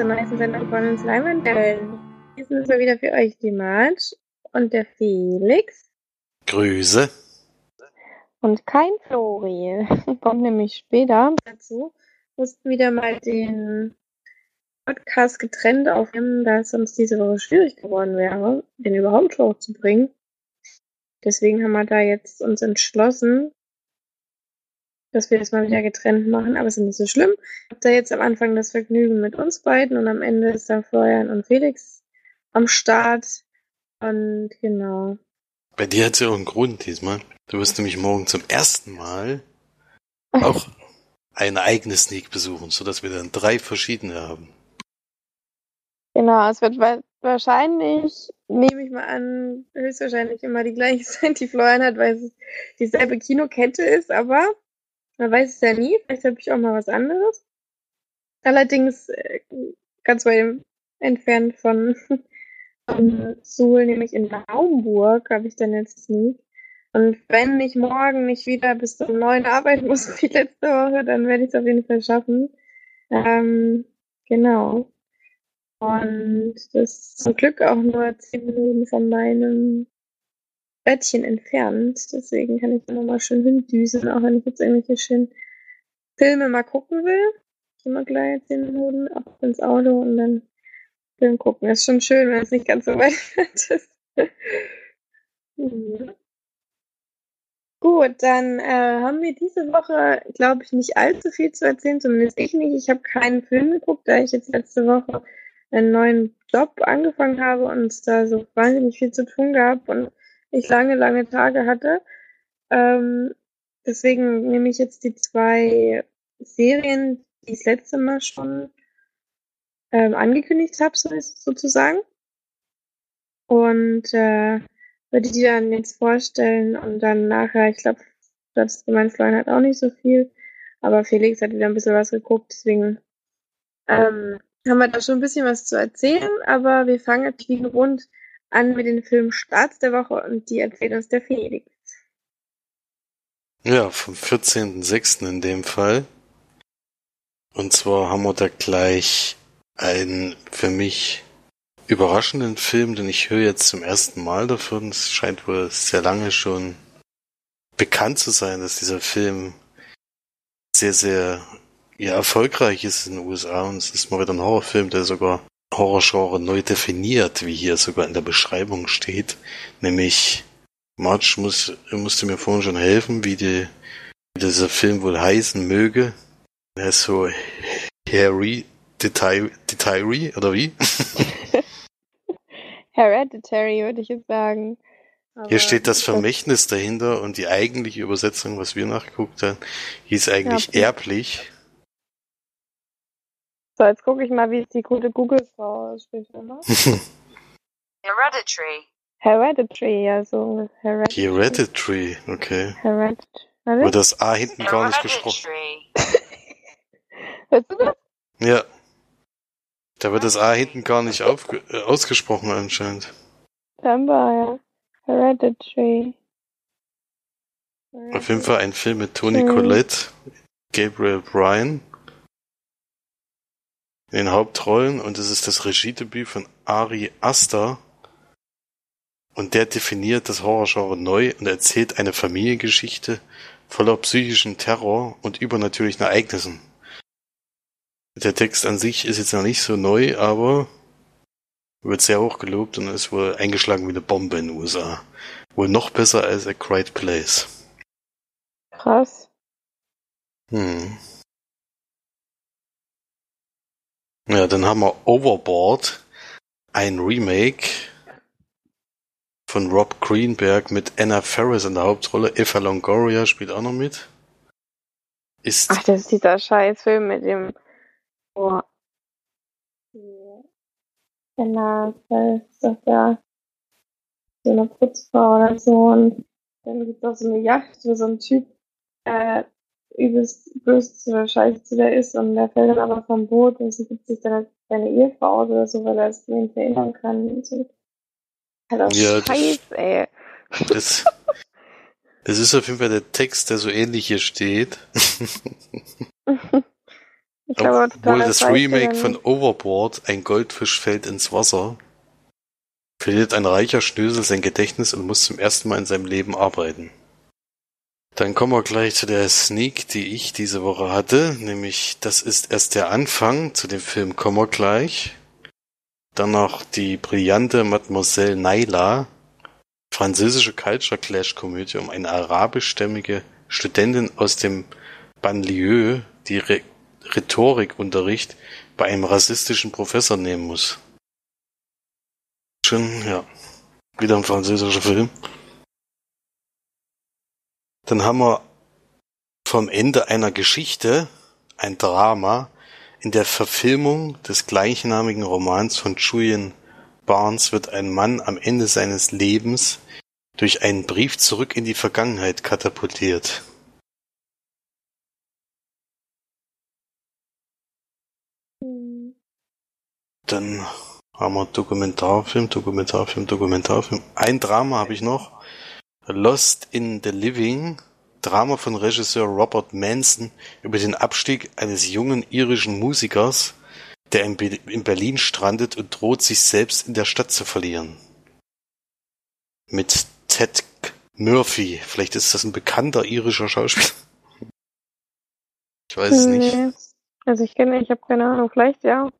zur neuesten Sendung von uns Leinwandwellen. Diesmal ist mal wieder für euch die Marge und der Felix. Grüße. Und kein Flori. Kommt nämlich später dazu. Mussten wieder mal den Podcast getrennt aufnehmen, da es sonst diese Woche schwierig geworden wäre, den überhaupt hochzubringen. Deswegen haben wir da jetzt uns entschlossen, dass wir das mal wieder getrennt machen, aber es ist nicht so schlimm. Ich habe da jetzt am Anfang das Vergnügen mit uns beiden und am Ende ist da Florian und Felix am Start. Und genau. Bei dir hat es ja auch einen Grund diesmal. Du wirst nämlich morgen zum ersten Mal auch eine eigene Sneak besuchen, sodass wir dann drei verschiedene haben. Genau, es wird wahrscheinlich, nehme ich mal an, höchstwahrscheinlich immer die gleiche sein, die Florian hat, weil es dieselbe Kinokette ist, aber man weiß es ja nie, vielleicht habe ich auch mal was anderes. Allerdings äh, ganz weit entfernt von, von Suhl, nämlich in Naumburg, habe ich dann jetzt nie. Und wenn ich morgen nicht wieder bis zum neuen arbeiten muss wie letzte Woche, dann werde ich es auf jeden Fall schaffen. Ähm, genau. Und das ist zum Glück auch nur zehn Minuten von meinem Bettchen entfernt. Deswegen kann ich da nochmal schön hindüsen, auch wenn ich jetzt irgendwelche schönen Filme mal gucken will. Ich immer gleich zehn Minuten ab ins Auto und dann Film gucken. Das ist schon schön, wenn es nicht ganz so weit ist. mhm. Gut, dann äh, haben wir diese Woche, glaube ich, nicht allzu viel zu erzählen, zumindest ich nicht. Ich habe keinen Film geguckt, da ich jetzt letzte Woche einen neuen Job angefangen habe und da so wahnsinnig viel zu tun gab und ich lange, lange Tage hatte. Ähm, deswegen nehme ich jetzt die zwei Serien, die ich das letzte Mal schon ähm, angekündigt habe, so sozusagen. Und äh, würde die dann jetzt vorstellen und dann nachher, ich glaube, das gemeint, Florian hat auch nicht so viel, aber Felix hat wieder ein bisschen was geguckt, deswegen ähm, haben wir da schon ein bisschen was zu erzählen, aber wir fangen jetzt wie gewohnt an mit den Filmen Starts der Woche und die erzählt der Felix. Ja, vom 14.06. in dem Fall. Und zwar haben wir da gleich einen für mich überraschenden Film, den ich höre jetzt zum ersten Mal davon. Es scheint wohl sehr lange schon bekannt zu sein, dass dieser Film sehr, sehr ja, erfolgreich ist in den USA und es ist mal wieder ein Horrorfilm, der sogar Horrorgenre neu definiert, wie hier sogar in der Beschreibung steht. Nämlich, March muss, musste mir vorhin schon helfen, wie, die, wie dieser Film wohl heißen möge. Er ist so Harry Detairy, oder wie? Hereditary, würde ich jetzt sagen. Aber Hier steht das Vermächtnis dahinter und die eigentliche Übersetzung, was wir nachgeguckt haben, hieß eigentlich erblich. erblich. So, jetzt gucke ich mal, wie es die gute Google-Frau spricht. Hereditary. Hereditary, ja, so. Hereditary, Hereditary okay. Hereditary. Wird das A hinten gar nicht gesprochen. Hörst du das? Ja. Da wird das A hinten gar nicht äh, ausgesprochen anscheinend. Scheinbar, ja. Hereditary. Auf jeden Fall ein Film mit Toni Collette, Gabriel Bryan in den Hauptrollen und es ist das Regiedebüt von Ari Aster. Und der definiert das Horrorgenre neu und erzählt eine Familiengeschichte voller psychischen Terror und übernatürlichen Ereignissen. Der Text an sich ist jetzt noch nicht so neu, aber wird sehr hoch gelobt und ist wohl eingeschlagen wie eine Bombe in den USA. Wohl noch besser als A Quiet Place. Krass. Hm. Ja, dann haben wir Overboard, ein Remake von Rob Greenberg mit Anna Ferris in der Hauptrolle. Eva Longoria spielt auch noch mit. Ist Ach, das ist dieser Scheißfilm mit dem oh. Anna Ferris ist doch da so eine Putzfrau oder so und dann gibt es auch so eine Yacht, wo so ein Typ äh, übelst böse zu der Scheiße zu der ist und der fällt dann aber vom Boot und sie gibt sich dann als seine Ehefrau aus oder so, weil er es nicht erinnern kann. So. Halt auch ja, Scheiß, das, ey. Das, das ist auf jeden Fall der Text, der so ähnlich hier steht. ich glaube, Obwohl das ich Remake ja von. Overboard, ein Goldfisch fällt ins Wasser, verliert ein reicher Schnösel sein Gedächtnis und muss zum ersten Mal in seinem Leben arbeiten. Dann kommen wir gleich zu der Sneak, die ich diese Woche hatte, nämlich das ist erst der Anfang, zu dem Film kommen wir gleich. Dann noch die brillante Mademoiselle Naila, französische Culture Clash Komödie um eine arabischstämmige Studentin aus dem Banlieue, die Re Rhetorikunterricht bei einem rassistischen Professor nehmen muss. Schon, ja. Wieder ein französischer Film. Dann haben wir vom Ende einer Geschichte ein Drama in der Verfilmung des gleichnamigen Romans von Julian Barnes wird ein Mann am Ende seines Lebens durch einen Brief zurück in die Vergangenheit katapultiert. Dann haben wir Dokumentarfilm, Dokumentarfilm, Dokumentarfilm. Ein Drama habe ich noch. Lost in the Living. Drama von Regisseur Robert Manson über den Abstieg eines jungen irischen Musikers, der in, Be in Berlin strandet und droht, sich selbst in der Stadt zu verlieren. Mit Ted Murphy. Vielleicht ist das ein bekannter irischer Schauspieler. Ich weiß es nicht. Nee. Also ich kenne, ich habe keine Ahnung, vielleicht ja.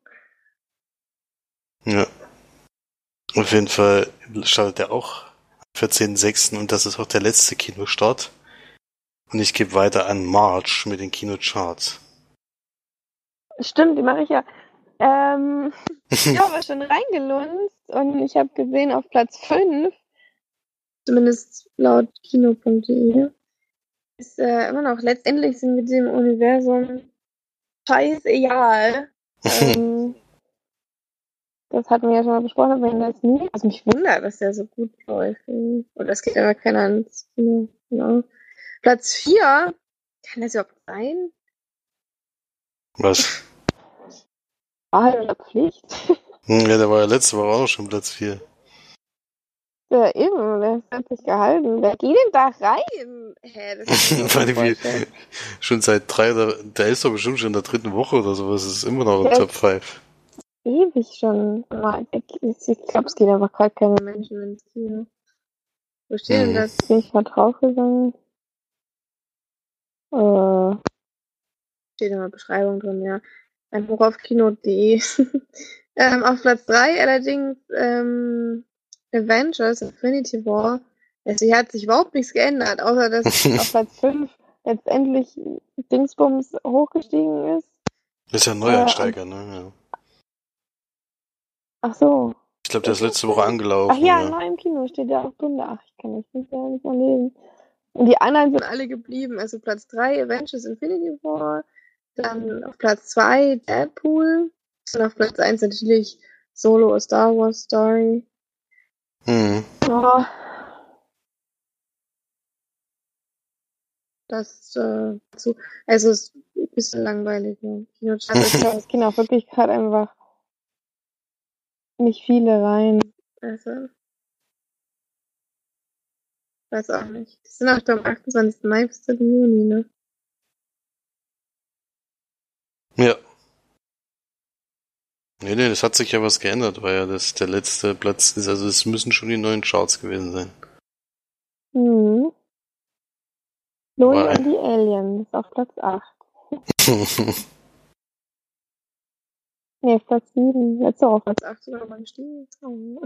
Ja. Auf jeden Fall startet er auch 14.06. und das ist auch der letzte Kinostart. Und ich gebe weiter an March mit den Kinocharts. Stimmt, die mache ich ja. Ähm, ich habe schon reingelunzt und ich habe gesehen auf Platz 5, zumindest laut kino.de, ist äh, immer noch, letztendlich sind wir dem Universum scheißegal. ähm, das hatten wir ja schon mal besprochen, aber wenn das nie, was mich wundert, dass der so gut läuft. Oder es geht aber keiner ins Kino. Genau. Platz 4, kann das überhaupt sein? Was? Wahrheit oder Pflicht? Hm, Ja, der war ja letzte Woche auch schon Platz 4. Ja, eben, der hat sich gehalten. Wer geht denn da rein? Hä, das schon seit drei oder, der ist doch bestimmt schon in der dritten Woche oder sowas, ist immer noch im Ja. Top 5. Ewig schon. Ich glaube, es geht einfach gerade keine Menschen ins Kino. Wo steht denn das? Bin ich mal draufgegangen? Äh, steht in der Beschreibung drin, ja. Ein Buch auf kino.de. ähm, auf Platz 3 allerdings ähm, Avengers Infinity War. Also hier hat sich überhaupt nichts geändert, außer dass auf Platz 5 letztendlich Dingsbums hochgestiegen ist. Ist ja ein Neueinsteiger, ne? Ja. Ach so. Ich glaube, der ist letzte Woche angelaufen. Ach ja, ja. neu im Kino steht ja auch Stunde. Ach, ich kann das nicht, ja nicht mehr lesen. Und die anderen sind alle geblieben. Also Platz 3 Avengers Infinity War, dann auf Platz 2 Deadpool und auf Platz 1 natürlich Solo A Star Wars Story. Hm. Ja. Das äh, zu, also ist ein bisschen langweilig. Kinochat ist das Kino auch wirklich gerade einfach nicht viele rein. Also weiß auch nicht. Die sind auch am 28. Mai bis zum Juni, ne? Ja. Nee, nee, das hat sich ja was geändert, weil ja das der letzte Platz ist. Also es müssen schon die neuen Charts gewesen sein. Mhm. Ein- und die Aliens auf Platz 8. Nee, Platz 7. Letzte Woche auf Platz 8 sogar mal gestiegen. Oh.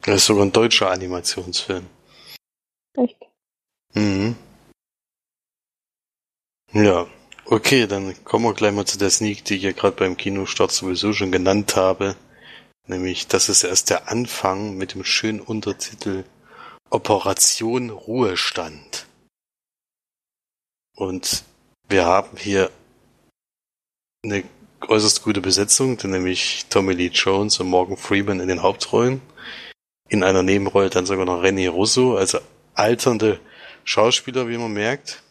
das ist sogar ein deutscher Animationsfilm. Echt. Mhm. Ja, okay, dann kommen wir gleich mal zu der Sneak, die ich ja gerade beim Kinostart sowieso schon genannt habe. Nämlich, das ist erst der Anfang mit dem schönen Untertitel Operation Ruhestand. Und wir haben hier eine äußerst gute Besetzung, nämlich Tommy Lee Jones und Morgan Freeman in den Hauptrollen. In einer Nebenrolle dann sogar noch René Russo, also alternde Schauspieler, wie man merkt.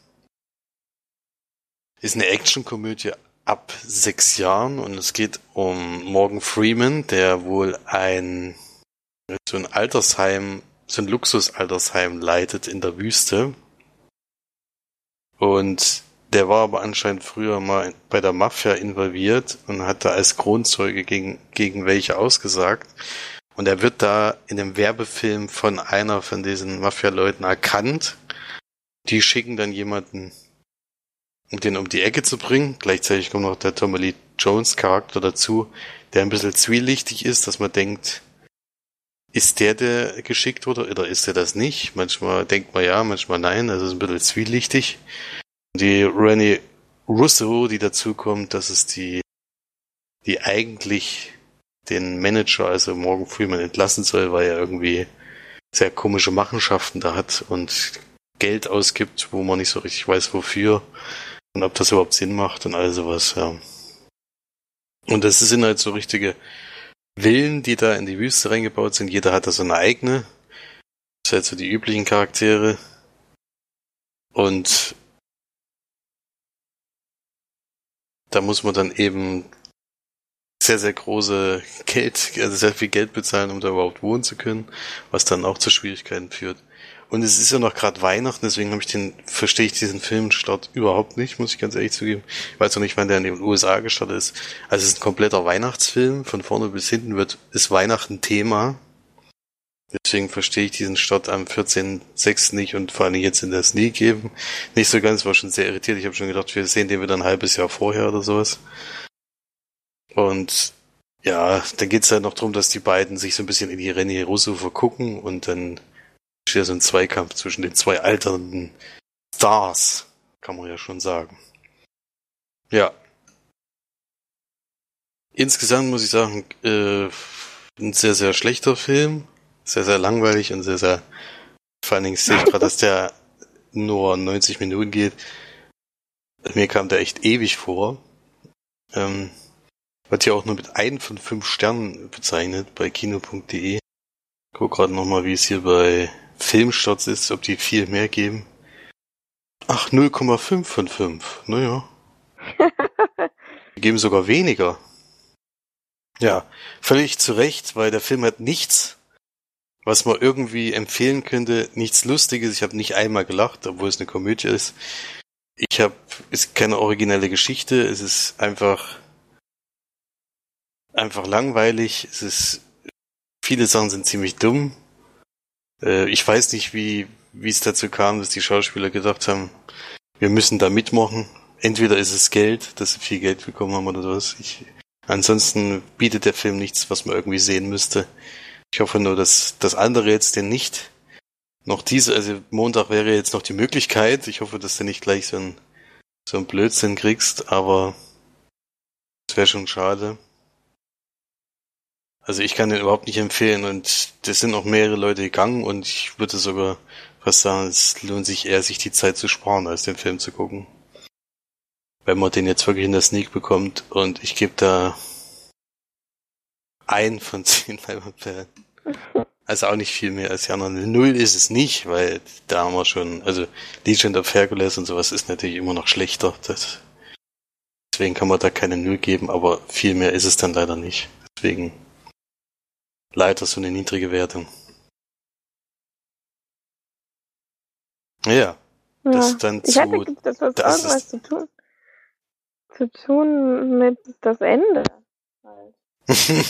Ist eine Actionkomödie ab sechs Jahren und es geht um Morgan Freeman, der wohl ein so ein Altersheim, so ein Luxusaltersheim leitet in der Wüste. Und der war aber anscheinend früher mal bei der Mafia involviert und hat da als Kronzeuge gegen, gegen welche ausgesagt. Und er wird da in dem Werbefilm von einer von diesen Mafia-Leuten erkannt. Die schicken dann jemanden, um den um die Ecke zu bringen. Gleichzeitig kommt noch der Tommy Lee Jones Charakter dazu, der ein bisschen zwielichtig ist, dass man denkt, ist der der geschickt wurde oder ist der das nicht? Manchmal denkt man ja, manchmal nein, also ist ein bisschen zwielichtig. Die Rennie Russo, die dazu kommt, das ist die, die eigentlich den Manager, also Morgan Freeman, entlassen soll, weil er irgendwie sehr komische Machenschaften da hat und Geld ausgibt, wo man nicht so richtig weiß, wofür und ob das überhaupt Sinn macht und all sowas, ja. Und das sind halt so richtige Villen, die da in die Wüste reingebaut sind. Jeder hat da so eine eigene. Das sind halt so die üblichen Charaktere. Und da muss man dann eben sehr, sehr große Geld, also sehr viel Geld bezahlen, um da überhaupt wohnen zu können, was dann auch zu Schwierigkeiten führt. Und es ist ja noch gerade Weihnachten, deswegen habe ich den, verstehe ich diesen Filmstart überhaupt nicht, muss ich ganz ehrlich zugeben. Ich weiß auch nicht, wann der in den USA gestartet ist. Also es ist ein kompletter Weihnachtsfilm, von vorne bis hinten wird, ist Weihnachten Thema. Deswegen verstehe ich diesen Start am 14.06. nicht und vor allem jetzt in der Sneak eben nicht so ganz, war schon sehr irritiert. Ich habe schon gedacht, wir sehen den wieder ein halbes Jahr vorher oder sowas. Und ja, dann geht's halt noch darum, dass die beiden sich so ein bisschen in die René Russo vergucken und dann steht so ein Zweikampf zwischen den zwei alternden Stars, kann man ja schon sagen. Ja. Insgesamt muss ich sagen, äh, ein sehr, sehr schlechter Film. Sehr, sehr langweilig und sehr, sehr, vor allen Dingen sehe ich gerade, dass der nur 90 Minuten geht. Mir kam der echt ewig vor. Ähm, wird ja auch nur mit ein von fünf Sternen bezeichnet bei kino.de. Guck gerade nochmal, wie es hier bei Filmstarts ist, ob die viel mehr geben. Ach, 0,5 von 5. Naja. die geben sogar weniger. Ja, völlig zu Recht, weil der Film hat nichts, was man irgendwie empfehlen könnte, nichts Lustiges. Ich habe nicht einmal gelacht, obwohl es eine Komödie ist. Ich habe, ist keine originelle Geschichte. Es ist einfach, einfach langweilig. Es ist, viele Sachen sind ziemlich dumm. Äh, ich weiß nicht, wie, wie es dazu kam, dass die Schauspieler gedacht haben, wir müssen da mitmachen. Entweder ist es Geld, dass sie viel Geld bekommen haben oder sowas. Ich, ansonsten bietet der Film nichts, was man irgendwie sehen müsste. Ich hoffe nur, dass das andere jetzt denn nicht noch diese, also Montag wäre jetzt noch die Möglichkeit. Ich hoffe, dass du nicht gleich so ein, so ein Blödsinn kriegst, aber es wäre schon schade. Also ich kann den überhaupt nicht empfehlen und es sind auch mehrere Leute gegangen und ich würde sogar fast sagen, es lohnt sich eher, sich die Zeit zu sparen, als den Film zu gucken. Wenn man den jetzt wirklich in der Sneak bekommt und ich gebe da ein von zehn Leinwandperlen. Also auch nicht viel mehr als die anderen. Null ist es nicht, weil da haben wir schon, also Legend of Hercules und sowas ist natürlich immer noch schlechter. Das, deswegen kann man da keine Null geben, aber viel mehr ist es dann leider nicht. Deswegen leider so eine niedrige Wertung. Ja, das Ja. dann Ich zu. hatte das das irgendwas zu tun. Zu tun mit das Ende.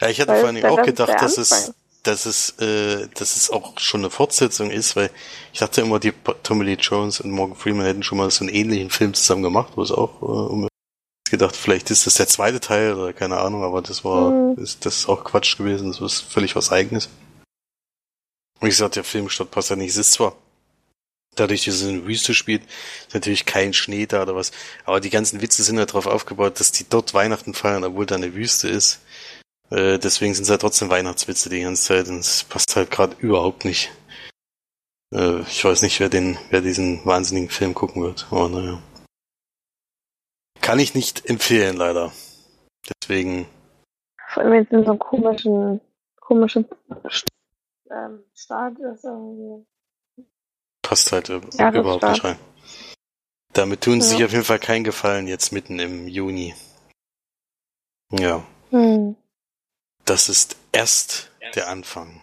Ja, ich hatte Weil vor das auch gedacht, dass es, dass es, äh, dass es auch schon eine Fortsetzung ist, weil ich dachte immer, die Tommy Lee Jones und Morgan Freeman hätten schon mal so einen ähnlichen Film zusammen gemacht, wo es auch äh, um gedacht, vielleicht ist das der zweite Teil oder keine Ahnung, aber das war, Mhm. ist das ist auch Quatsch gewesen, das ist völlig was eigenes. Und ich gesagt, der Filmstadt passt ja nicht, es ist zwar dadurch, dass es in Wüste spielt, ist natürlich kein Schnee da oder was, aber die ganzen Witze sind ja darauf aufgebaut, dass die dort Weihnachten feiern, obwohl da eine Wüste ist. Äh, deswegen sind es halt trotzdem Weihnachtswitze die ganze Zeit und es passt halt gerade überhaupt nicht. Äh, ich weiß nicht, wer den, wer diesen wahnsinnigen Film gucken wird, aber naja. Kann ich nicht empfehlen, leider. Deswegen, Vor allem jetzt in so einem komischen, komischen ähm, Start ist irgendwie. Passt halt üb- Ja, überhaupt nicht rein. Damit tun sie Ja. sich auf jeden Fall keinen Gefallen jetzt mitten im Juni. Ja, Hm. das ist erst der Anfang.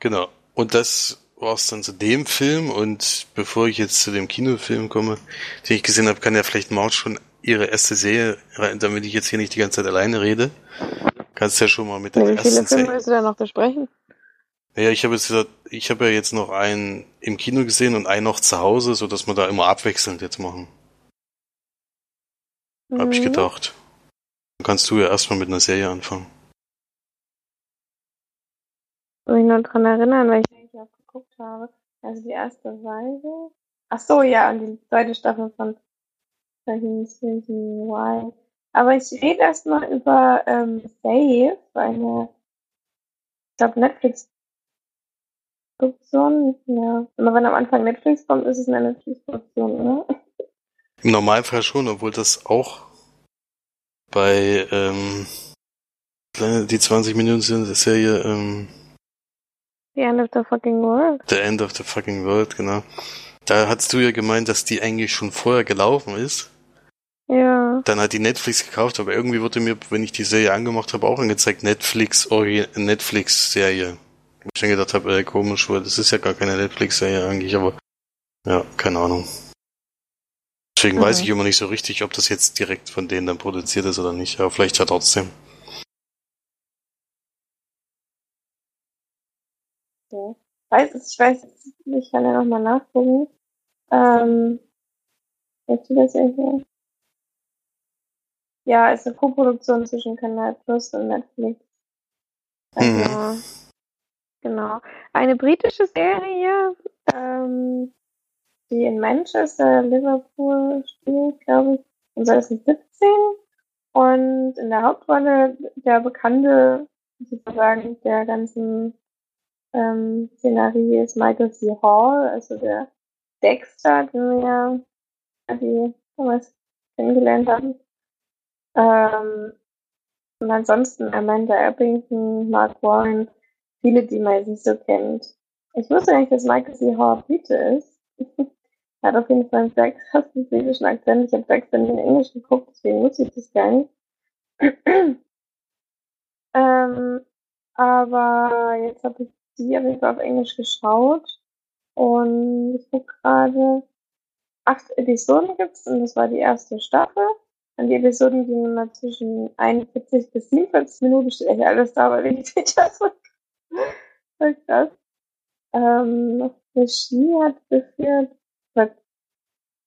Genau. Und das war es dann zu dem Film und bevor ich jetzt zu dem Kinofilm komme, den ich gesehen habe, kann ja vielleicht Maud schon ihre erste Serie rein, damit ich jetzt hier nicht die ganze Zeit alleine rede. Kannst ja schon mal mit der Wie ersten viele Filme Serie. willst du da noch besprechen? Ja, ich habe jetzt gesagt, ich habe ja jetzt noch einen im Kino gesehen und einen noch zu Hause, so dass wir da immer abwechselnd jetzt machen. Hab ich Mhm. gedacht. Dann kannst du ja erstmal mit einer Serie anfangen. Muss ich nur dran erinnern, weil ich eigentlich auch geguckt habe. Also die erste Weise. Ach so, ja, und die zweite Staffel von Verhindern Why. Aber ich rede erstmal über ähm, Save, eine, ich glaube, Netflix-Produktion. Ja. Immer wenn am Anfang Netflix kommt, ist es eine Netflix-Produktion, oder? Im Normalfall schon, obwohl das auch bei ähm, die 20 Minuten sind der Serie ähm, The End of the Fucking World. The End of the Fucking World, genau. Da hast du ja gemeint, dass die eigentlich schon vorher gelaufen ist. Ja. Dann hat die Netflix gekauft, aber irgendwie wurde mir, wenn ich die Serie angemacht habe, auch angezeigt, Netflix Origi- Netflix-Serie. Wo ich dann gedacht habe, äh, komisch, weil das ist ja gar keine Netflix-Serie eigentlich, aber ja, keine Ahnung. Deswegen Mhm. weiß ich immer nicht so richtig, ob das jetzt direkt von denen dann produziert ist oder nicht, aber vielleicht ja trotzdem. Okay. Weiß ich weiß ich kann ja nochmal nachgucken. Ähm, weißt du das irgendwie? Ja, ist eine Co-Produktion zwischen Kanal Plus und Netflix. Also, genau. Eine britische Serie, ähm, die in Manchester, Liverpool spielt, glaube ich, in 2017. Und in der Hauptrolle der Bekannte, sozusagen, der ganzen ähm, Szenerie ist Michael C. Hall, also der Dexter, den wir die damals kennengelernt haben. Ähm, und ansonsten Amanda Eppington, Mark Warren, viele, die man nicht so kennt. Ich wusste eigentlich, dass Michael C. Hall Brite ist. er hat auf jeden Fall einen sehr krassen britischen Akzent. Ich habe nie in Englisch geguckt, deswegen wusste ich das gar nicht. ähm, aber jetzt habe ich die auf jeden Fall auf Englisch geschaut und ich gucke gerade, acht Episoden gibt's und das war die erste Staffel. Und die Episoden gingen immer zwischen 41 bis 47 Minuten, steht eigentlich alles da, aber Wikipedia so voll krass. Ähm, Regie hat geführt, wird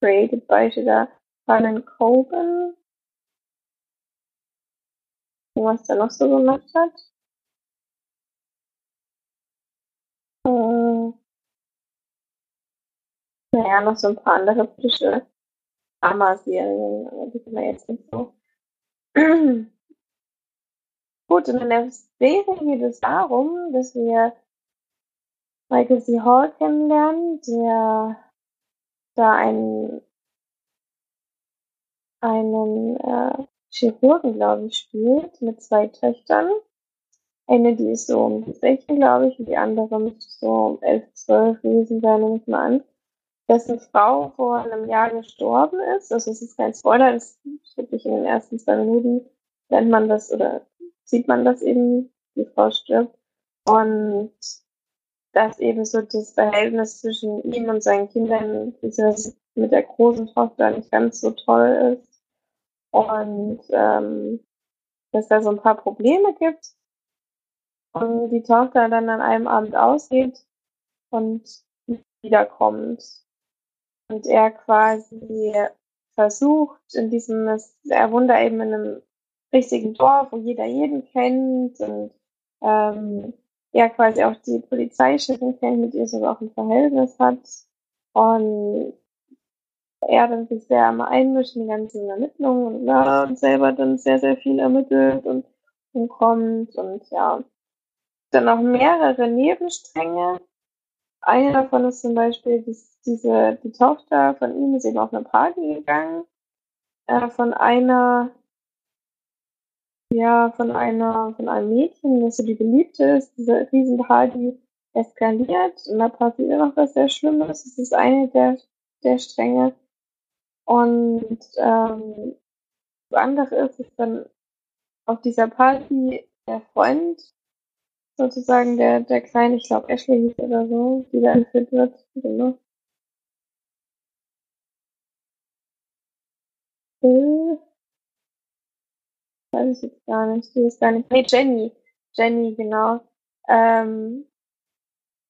created by da Conan Coben. Was der noch so gemacht hat. Äh, naja, noch so ein paar andere britische Drama-Serien, aber die sind wir jetzt nicht so. Gut, und in der Serie geht es darum, dass wir Michael C. Hall kennenlernen, der da einen, einen äh, Chirurgen, glaube ich, spielt, mit zwei Töchtern. Eine, die ist so um die 16, glaube ich, und die andere müsste so um 11, 12 gewesen sein, nehme ich mal an. Dessen Frau vor einem Jahr gestorben ist. Also es ist kein Spoiler, das ist wirklich in den ersten zwei Minuten lernt man das oder sieht man das eben, die Frau stirbt. Und dass eben so das Verhältnis zwischen ihm und seinen Kindern, mit der großen Tochter nicht ganz so toll ist. Und ähm, dass da so ein paar Probleme gibt. Und die Tochter dann an einem Abend ausgeht und wiederkommt. Und er quasi versucht, in diesem, er wohnt da eben in einem richtigen Dorf, wo jeder jeden kennt und ähm, er quasi auch die Polizeichefin kennt, mit ihr sogar auch ein Verhältnis hat. Und er dann sich sehr immer einmischt in die ganzen Ermittlungen und, ja, und selber dann sehr, sehr viel ermittelt und, und kommt und ja. Dann noch mehrere Nebenstränge. Eine davon ist zum Beispiel, dass diese, die Tochter von ihm ist eben auf eine Party gegangen, äh, von einer, ja, von einer, von einem Mädchen, das so die Geliebte ist, diese Riesenparty eskaliert und da passiert noch was sehr Schlimmes. Das ist eine der, der Stränge. Und ähm, das andere ist, dass dann auf dieser Party der Freund sozusagen der, der kleine, ich glaube Ashley hieß oder so, die da entführt wird. Genau. Äh, weiß ich jetzt gar nicht, die ist gar nicht. Nee, Jenny. Jenny, genau. Ähm,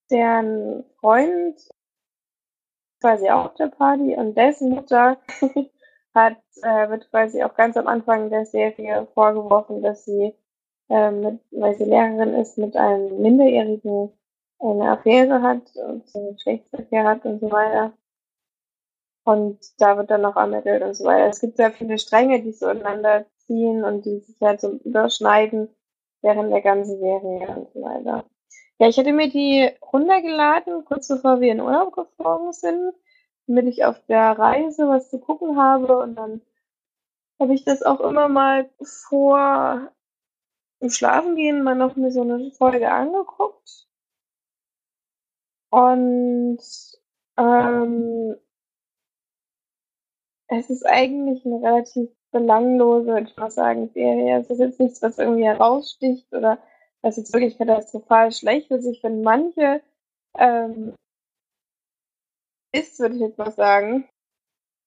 deren Freund quasi auch der Party und dessen Mutter hat, äh, wird quasi auch ganz am Anfang der Serie vorgeworfen, dass sie, äh, mit, weil sie Lehrerin ist, mit einem Minderjährigen eine Affäre hat und einen Geschlechtsverkehr hat und so weiter. Und da wird dann noch ermittelt und so weiter. Es gibt sehr viele Stränge, die so ineinander ziehen und die sich halt so überschneiden während der ganzen Serie und so weiter. Ja, ich hatte mir die runtergeladen, kurz bevor wir in Urlaub geflogen sind, damit ich auf der Reise was zu gucken habe und dann habe ich das auch immer mal vor dem Schlafengehen mal noch mir so eine Folge angeguckt. Und ähm, es ist eigentlich eine relativ belanglose, würde ich mal sagen, Serie. Es ist jetzt nichts, was irgendwie heraussticht oder was jetzt wirklich katastrophal schlecht ist. Ich finde manche ähm, ist, würde ich jetzt mal sagen,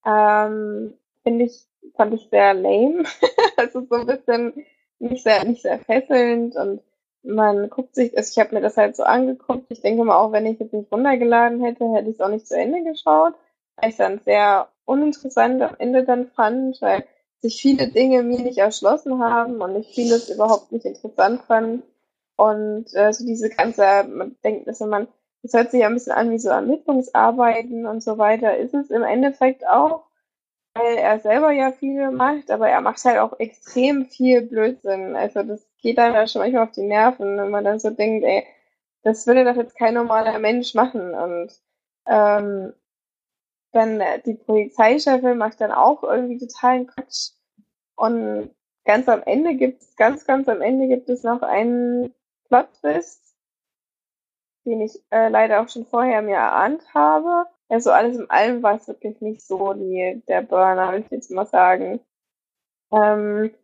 ähm, finde ich, fand ich sehr lame. also so ein bisschen nicht sehr, nicht sehr fesselnd und man guckt sich, also ich habe mir das halt so angeguckt. Ich denke mal, auch wenn ich jetzt nicht runtergeladen hätte, hätte ich es auch nicht zu Ende geschaut, weil ich es dann sehr uninteressant am Ende dann fand, weil sich viele Dinge mir nicht erschlossen haben und ich vieles überhaupt nicht interessant fand. Und äh, so diese ganze, man denkt, dass man, das hört sich ja ein bisschen an wie so Ermittlungsarbeiten und so weiter, ist es im Endeffekt auch, weil er selber ja viel macht, aber er macht halt auch extrem viel Blödsinn. Also das geht dann ja schon manchmal auf die Nerven, wenn man dann so denkt, ey, das würde doch jetzt kein normaler Mensch machen. Und ähm, dann äh, die Polizeichefin macht dann auch irgendwie totalen Quatsch. Und ganz am Ende gibt es, ganz, ganz am Ende gibt es noch einen Plot-Twist, den ich äh, leider auch schon vorher mir erahnt habe. Also alles in allem war es wirklich nicht so die, der Burner, würde ich jetzt mal sagen. Ähm,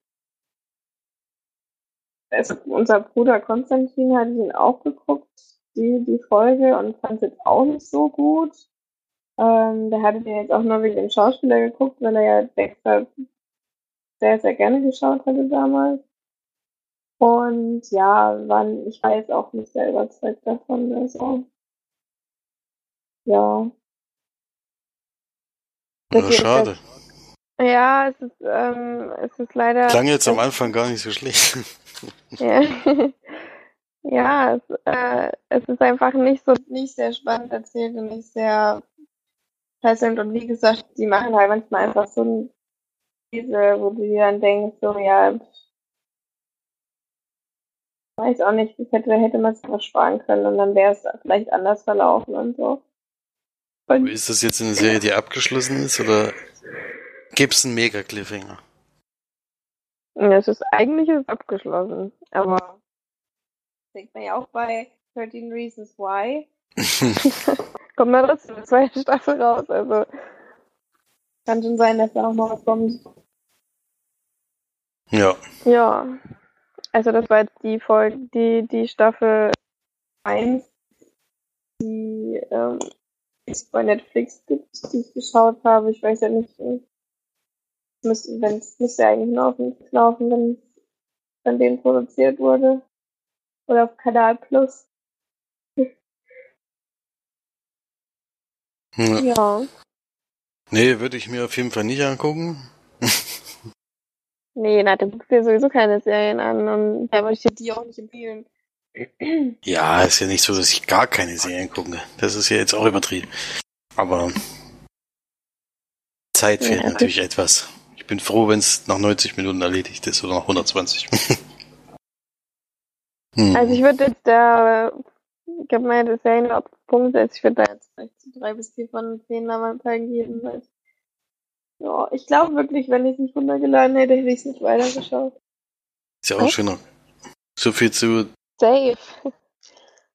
es, unser Bruder Konstantin hat ihn auch geguckt, die, die Folge, und fand es auch nicht so gut. Ähm, der hatte den jetzt auch nur wegen dem Schauspieler geguckt, weil er ja Dexter sehr, sehr gerne geschaut hatte damals. Und ja, wann, ich war jetzt auch nicht sehr überzeugt davon. Also, ja. Ja, schade. Ja, es ist, ähm, es ist leider. Klang jetzt am Anfang gar nicht so schlecht. ja, ja es, äh, es ist einfach nicht so, nicht sehr spannend erzählt und nicht sehr fesselnd. Und wie gesagt, die machen halt manchmal einfach so ein diese, wo du dir dann denkst, so, ja, weiß auch nicht, das hätte, hätte man sich was sparen können und dann wäre es vielleicht anders verlaufen und so. Und ist das jetzt eine Serie, die abgeschlossen ist oder gibt es einen Mega-Cliffhanger? Es ist eigentlich ist abgeschlossen, aber denkt man ja auch bei 13 Reasons Why. kommt da trotzdem eine zweite Staffel raus, also kann schon sein, dass da noch mal was kommt. Ja. Ja. Also das war jetzt die Folge, die, die Staffel 1, die ähm, es bei Netflix gibt, die ich geschaut habe. Ich weiß ja nicht, müsste, wenn es müsste eigentlich nur auf Netflix laufen, wenn es von denen produziert wurde. Oder auf Kanal Plus. Ja. ja. Nee, würde ich mir auf jeden Fall nicht angucken. Nee, na, du guckst dir sowieso keine Serien an und da würde ich dir die auch nicht empfehlen. Ja, ist ja nicht so, dass ich gar keine Serien gucke. Das ist ja jetzt auch übertrieben. Aber Zeit fehlt ja, natürlich etwas. Ich bin froh, wenn es nach 90 Minuten erledigt ist oder nach 120. hm. Also ich würde jetzt da, ich habe meine Serien auf Punkt setzen, ich würde da jetzt vielleicht drei bis vier von zehn Namen geben, weil ja, ich glaube wirklich, wenn ich es nicht runtergeladen hätte, hätte ich es nicht weitergeschaut. Ist ja auch schöner. So viel zu. Safe.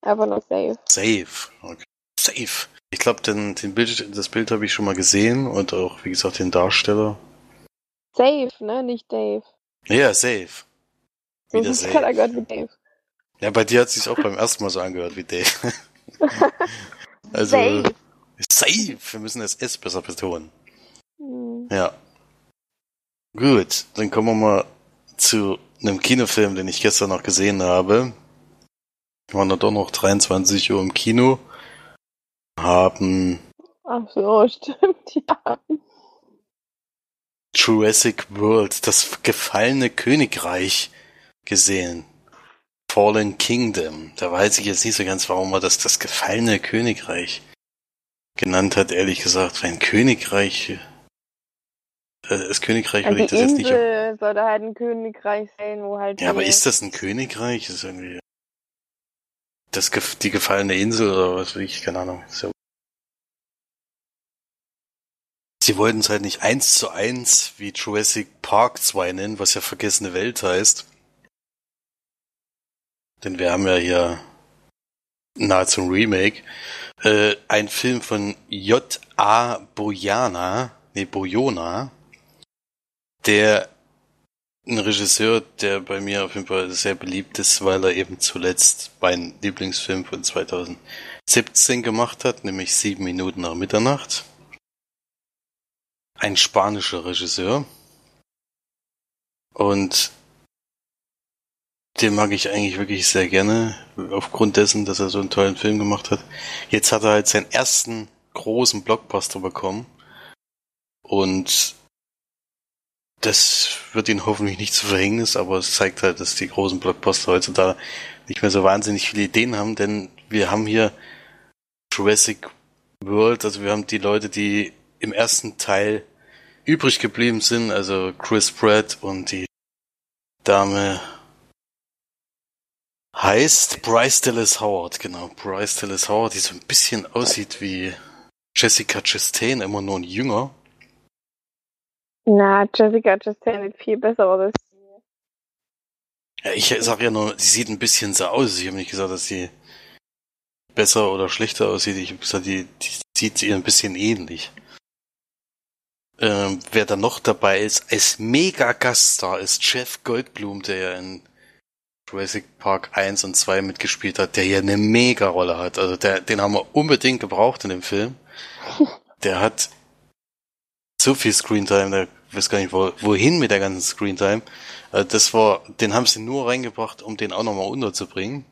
Aber nur safe. Safe. Okay. Safe. Ich glaube, den, den Bild, das Bild habe ich schon mal gesehen und auch, wie gesagt, den Darsteller. Safe, ne? Nicht Dave. Ja, safe. Wieder so safe. Gott wie Dave. Ja, bei dir hat es sich auch beim ersten Mal so angehört wie Dave. also, Safe. safe. Wir müssen das S besser betonen. Hm. Ja. Gut, dann kommen wir mal zu einem Kinofilm, den ich gestern noch gesehen habe. Wir waren da doch noch 23 Uhr im Kino. Haben Ach so, stimmt, ja. Jurassic World, das gefallene Königreich gesehen. Fallen Kingdom. Da weiß ich jetzt nicht so ganz, warum man das das gefallene Königreich genannt hat, ehrlich gesagt. Ein Königreich. Äh, das Königreich würde ich das jetzt nicht. Insel sollte halt ein Königreich sein, wo halt. Ja, aber ist das ein Königreich? Das ist irgendwie. Das, die gefallene Insel oder was weiß ich, keine Ahnung. Ja Sie wollten es halt nicht eins zu eins wie Jurassic Park 2 nennen, was ja vergessene Welt heißt. Denn wir haben ja hier nahezu ein Remake. Äh, ein Film von J.A. Boyana, nee, Boyona, der ein Regisseur, der bei mir auf jeden Fall sehr beliebt ist, weil er eben zuletzt meinen Lieblingsfilm von 2017 gemacht hat, nämlich Sieben Minuten nach Mitternacht. Ein spanischer Regisseur. Und den mag ich eigentlich wirklich sehr gerne, aufgrund dessen, dass er so einen tollen Film gemacht hat. Jetzt hat er halt seinen ersten großen Blockbuster bekommen. Und das wird ihn hoffentlich nicht zu Verhängnis, aber es zeigt halt, dass die großen Blockbuster heutzutage nicht mehr so wahnsinnig viele Ideen haben, denn wir haben hier Jurassic World, also wir haben die Leute, die im ersten Teil übrig geblieben sind, also Chris Pratt und die Dame heißt Bryce Dallas Howard, genau, Bryce Dallas Howard, die so ein bisschen aussieht wie Jessica Chastain, immer nur ein Jünger. Na, Jessica Chastain sieht viel besser aus als Ja, ich sag ja nur, sie sieht ein bisschen so aus. Ich habe nicht gesagt, dass sie besser oder schlechter aussieht. Ich habe gesagt, die, die sieht ihr ein bisschen ähnlich. Ähm, wer da noch dabei ist, als Mega-Gaststar ist Jeff Goldblum, der ja in Jurassic Park 1 und 2 mitgespielt hat, der hier eine Mega-Rolle hat. Also der, den haben wir unbedingt gebraucht in dem Film. Der hat so viel Screentime, der weiß gar nicht, wo, wohin mit der ganzen Screentime. Also das war, den haben sie nur reingebracht, um den auch nochmal unterzubringen.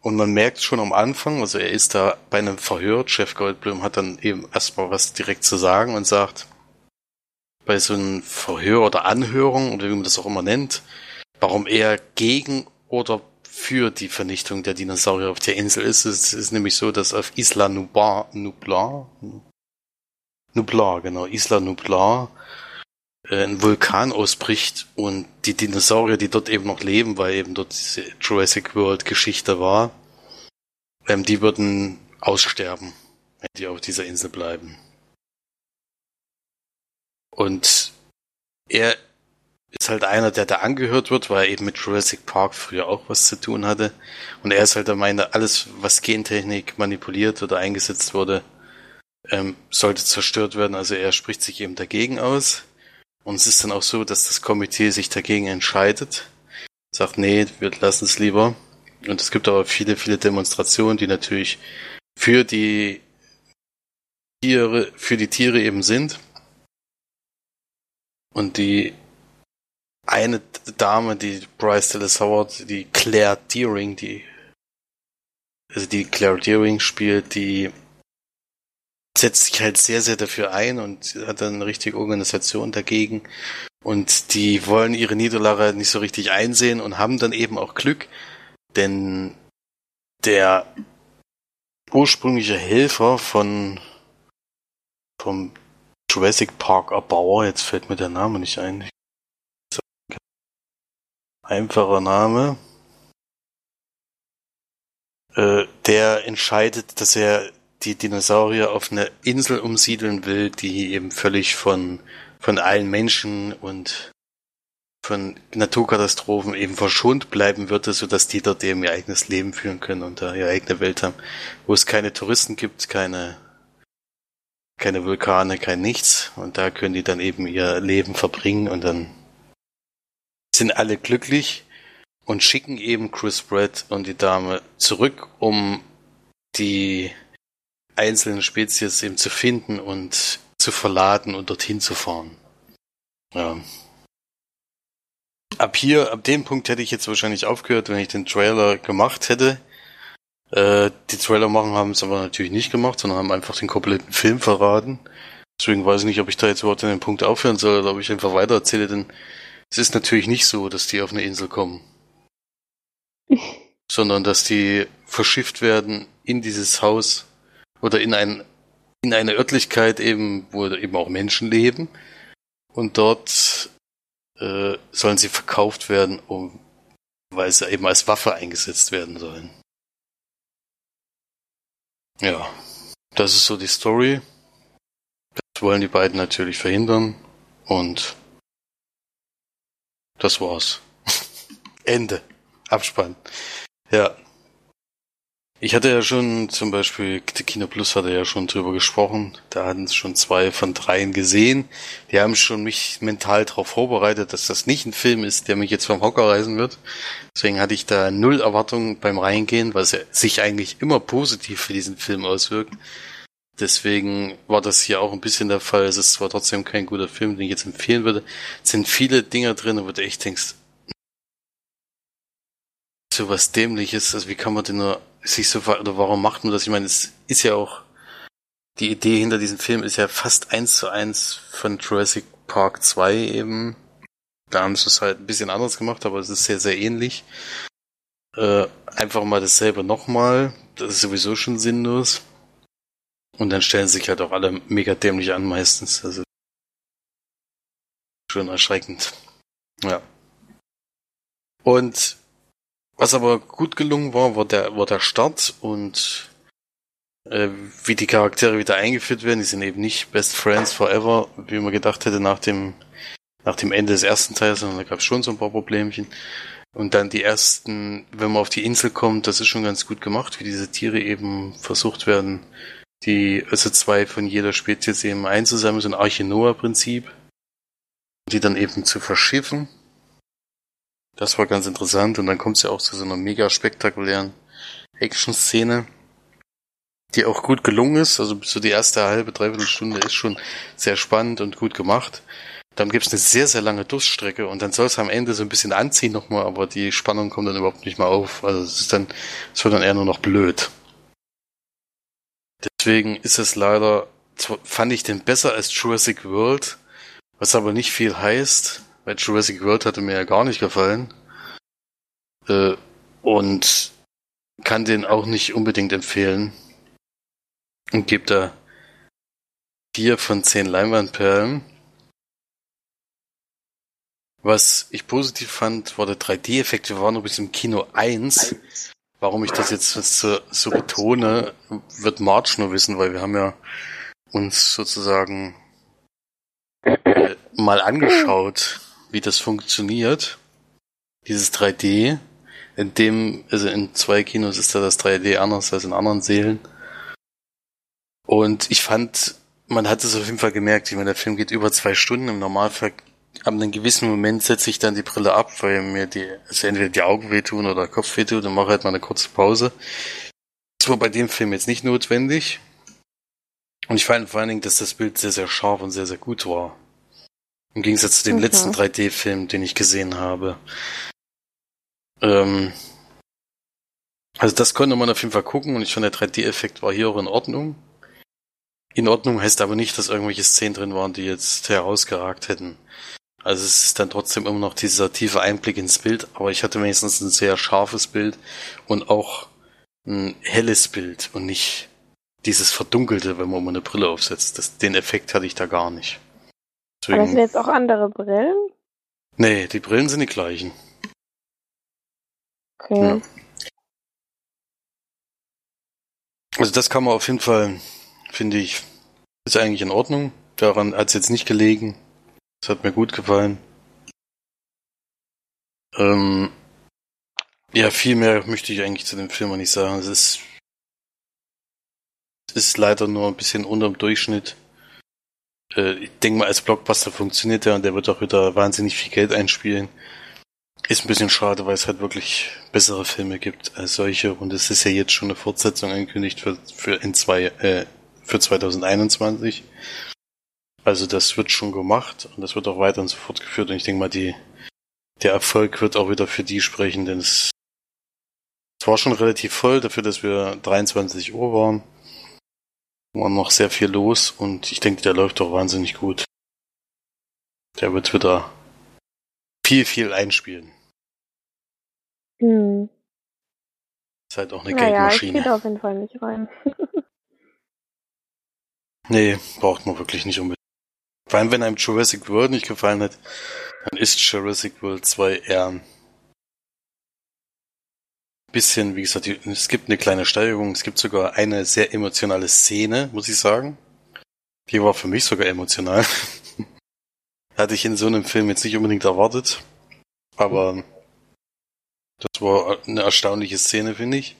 Und man merkt schon am Anfang, also er ist da bei einem Verhör, Jeff Goldblum hat dann eben erstmal was direkt zu sagen und sagt, bei so einem Verhör oder Anhörung, oder wie man das auch immer nennt, warum er gegen oder für die Vernichtung der Dinosaurier auf der Insel ist. Es ist nämlich so, dass auf Isla Nublar, Nublar, Nublar, genau, Isla Nublar, äh, ein Vulkan ausbricht und die Dinosaurier, die dort eben noch leben, weil eben dort diese Jurassic World Geschichte war, ähm, die würden aussterben, wenn die auf dieser Insel bleiben. Und er ist halt einer, der da angehört wird, weil er eben mit Jurassic Park früher auch was zu tun hatte. Und er ist halt der Meinung, alles, was Gentechnik manipuliert oder eingesetzt wurde, ähm, sollte zerstört werden. Also er spricht sich eben dagegen aus. Und es ist dann auch so, dass das Komitee sich dagegen entscheidet. Sagt, nee, wir lassen es lieber. Und es gibt aber viele, viele Demonstrationen, die natürlich für die Tiere, für die Tiere eben sind. Und die eine Dame, die Bryce Dallas Howard, die Claire Deering, die also die Claire Deering spielt, die setzt sich halt sehr, sehr dafür ein und hat dann eine richtige Organisation dagegen. Und die wollen ihre Niederlage nicht so richtig einsehen und haben dann eben auch Glück, denn der ursprüngliche Helfer von vom Jurassic Park Erbauer, jetzt fällt mir der Name nicht ein. Einfacher Name. Äh, der entscheidet, dass er die Dinosaurier auf eine Insel umsiedeln will, die eben völlig von, von allen Menschen und von Naturkatastrophen eben verschont bleiben würde, sodass die dort eben ihr eigenes Leben führen können und da ihre eigene Welt haben, wo es keine Touristen gibt, keine, keine Vulkane, kein nichts. Und da können die dann eben ihr Leben verbringen und dann sind alle glücklich. und schicken eben Chris Pratt und die Dame zurück, um die einzelnen Spezies eben zu finden und zu verladen und dorthin zu fahren. Ja. Ab hier, ab dem Punkt hätte ich jetzt wahrscheinlich aufgehört, wenn ich den Trailer gemacht hätte. Äh, die Trailer machen haben es aber natürlich nicht gemacht, sondern haben einfach den kompletten Film verraten. Deswegen weiß ich nicht, ob ich da jetzt überhaupt an den Punkt aufhören soll oder ob ich einfach weiter erzähle, denn es ist natürlich nicht so, dass die auf eine Insel kommen. sondern dass die verschifft werden in dieses Haus oder in ein in eine Örtlichkeit eben, wo eben auch Menschen leben und dort äh, sollen sie verkauft werden, um weil sie eben als Waffe eingesetzt werden sollen. Ja, das ist so die Story. Das wollen die beiden natürlich verhindern und das war's. Ende. Abspann. Ja. Ich hatte ja schon zum Beispiel, Kino Plus hatte ja schon drüber gesprochen. Da hatten es schon zwei von dreien gesehen. Die haben schon mich mental darauf vorbereitet, dass das nicht ein Film ist, der mich jetzt vom Hocker reißen wird. Deswegen hatte ich da null Erwartungen beim Reingehen, was sich eigentlich immer positiv für diesen Film auswirkt. Deswegen war das hier auch ein bisschen der Fall. Es ist zwar trotzdem kein guter Film, den ich jetzt empfehlen würde. Es sind viele Dinge drin, wo du echt denkst, so was Dämliches, also wie kann man denn nur sich so, oder warum macht man das? Ich meine, es ist ja auch, die Idee hinter diesem Film ist ja fast eins zu eins von Jurassic Park 2 eben. Da haben sie es halt ein bisschen anders gemacht, aber es ist sehr, sehr ähnlich. Äh, einfach mal dasselbe nochmal. Das ist sowieso schon sinnlos. Und dann stellen sich halt auch alle mega dämlich an meistens. Also schon erschreckend. Ja. Und was aber gut gelungen war, war der, war der Start und äh, wie die Charaktere wieder eingeführt werden. Die sind eben nicht Best Friends Forever, wie man gedacht hätte nach dem, nach dem Ende des ersten Teils, sondern da gab es schon so ein paar Problemchen. Und dann die ersten, wenn man auf die Insel kommt, das ist schon ganz gut gemacht, wie diese Tiere eben versucht werden, die, also zwei von jeder Spezies eben einzusammeln, so ein Arche-Noah-Prinzip, die dann eben zu verschiffen das war ganz interessant und dann kommt es ja auch zu so einer mega spektakulären Action-Szene, die auch gut gelungen ist. Also so die erste halbe, dreiviertel Stunde ist schon sehr spannend und gut gemacht. Dann gibt es eine sehr, sehr lange Durststrecke und dann soll es am Ende so ein bisschen anziehen nochmal, aber die Spannung kommt dann überhaupt nicht mehr auf. Also es ist dann, es wird dann eher nur noch blöd. Deswegen ist es leider, fand ich den besser als Jurassic World, was aber nicht viel heißt, weil Jurassic World hatte mir ja gar nicht gefallen. Äh, und kann den auch nicht unbedingt empfehlen. Und gebe da vier von zehn Leinwandperlen. Was ich positiv fand, war der 3D-Effekt. Wir waren bis im Kino 1. Warum ich das jetzt so, so betone, wird March nur wissen, weil wir haben ja uns sozusagen äh, mal angeschaut, wie das funktioniert. Dieses 3D. In dem, also in zwei Kinos ist da das 3D anders als in anderen Seelen. Und ich fand, man hat es auf jeden Fall gemerkt. Ich meine, der Film geht über zwei Stunden. Im Normalfall, ab einem gewissen Moment setze ich dann die Brille ab, weil mir die, also entweder die Augen wehtun oder der Kopf wehtut und mache halt mal eine kurze Pause. Das war bei dem Film jetzt nicht notwendig. Und ich fand vor allen Dingen, dass das Bild sehr, sehr scharf und sehr, sehr gut war. Im Gegensatz zu dem mhm. letzten 3D-Film, den ich gesehen habe. Ähm, also das konnte man auf jeden Fall gucken und ich fand der 3D-Effekt war hier auch in Ordnung. In Ordnung heißt aber nicht, dass irgendwelche Szenen drin waren, die jetzt herausgeragt hätten. Also es ist dann trotzdem immer noch dieser tiefe Einblick ins Bild, aber ich hatte wenigstens ein sehr scharfes Bild und auch ein helles Bild und nicht dieses verdunkelte, wenn man mal eine Brille aufsetzt. Das, den Effekt hatte ich da gar nicht. Deswegen, Aber sind jetzt auch andere Brillen? Nee, die Brillen sind die gleichen. Okay. Ja. Also das kann man auf jeden Fall, finde ich, ist eigentlich in Ordnung. Daran hat es jetzt nicht gelegen. Das hat mir gut gefallen. Ähm, ja, viel mehr möchte ich eigentlich zu dem Film nicht sagen. Es ist, es ist leider nur ein bisschen unterm Durchschnitt äh, ich denke mal, als Blockbuster funktioniert er und der wird auch wieder wahnsinnig viel Geld einspielen. Ist ein bisschen schade, weil es halt wirklich bessere Filme gibt als solche und es ist ja jetzt schon eine Fortsetzung angekündigt für, für in zwei, äh, für 2021. Also das wird schon gemacht und das wird auch weiterhin so fortgeführt und ich denke mal, die, der Erfolg wird auch wieder für die sprechen, denn es, es war schon relativ voll dafür, dass wir 23 Uhr waren. War noch sehr viel los und ich denke, der läuft auch wahnsinnig gut. Der wird wieder viel, viel einspielen. Hm. Ist halt auch eine Naja, ich Geldmaschine. gehe da auf jeden Fall nicht rein. Nee, braucht man wirklich nicht unbedingt. Vor allem, wenn einem Jurassic World nicht gefallen hat, dann ist Jurassic World 2 eher ein bisschen, wie gesagt, es gibt eine kleine Steigerung. Es gibt sogar eine sehr emotionale Szene, muss ich sagen. Die war für mich sogar emotional. Hatte ich in so einem Film jetzt nicht unbedingt erwartet. Aber das war eine erstaunliche Szene, finde ich.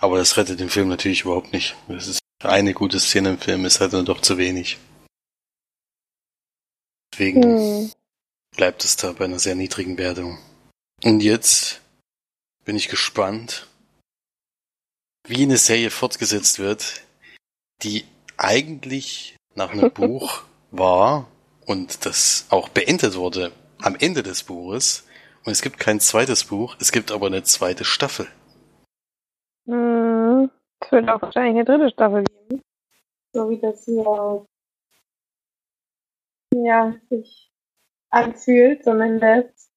Aber das rettet den Film natürlich überhaupt nicht. Das ist eine gute Szene im Film, ist halt dann doch zu wenig. Deswegen Hm. bleibt es da bei einer sehr niedrigen Wertung. Und jetzt bin ich gespannt, wie eine Serie fortgesetzt wird, die eigentlich nach einem Buch war und das auch beendet wurde am Ende des Buches. Und es gibt kein zweites Buch, es gibt aber eine zweite Staffel. Hm. Es wird auch wahrscheinlich eine dritte Staffel geben. So wie das hier ja, sich anfühlt, zumindest.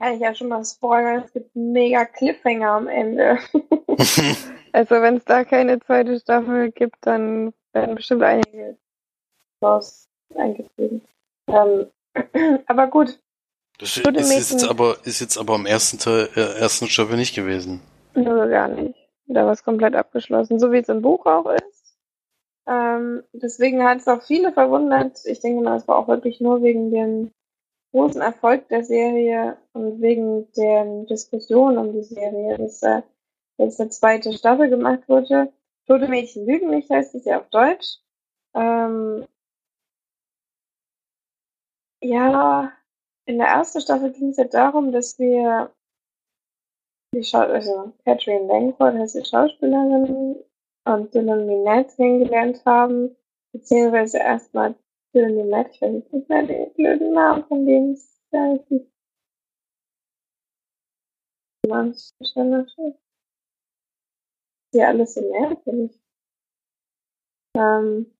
Kann ich ja schon mal spoilern, es gibt einen mega Cliffhanger am Ende. also wenn es da keine zweite Staffel gibt, dann werden bestimmt einige raus eingefügt. Ähm, aber gut, Das Gute ist jetzt aber, ist jetzt aber am ersten Teil, äh, ersten Staffel nicht gewesen. Nö, gar nicht. Da war es komplett abgeschlossen, so wie es im Buch auch ist. Ähm, deswegen hat es auch viele verwundert. Ich denke mal, es war auch wirklich nur wegen dem großen Erfolg der Serie und wegen der Diskussion um die Serie, dass äh, jetzt eine zweite Staffel gemacht wurde. Tote Mädchen lügen nicht, heißt es ja auf Deutsch. Ähm, ja, in der ersten Staffel ging es ja darum, dass wir die Schau also Catherine Langford heißt die Schauspielerin und Dylan Minette kennengelernt haben, beziehungsweise erstmal Dylan Minette, ich weiß nicht mehr den blöden Namen von dem. Ja, alles so merkwürdig. Ähm,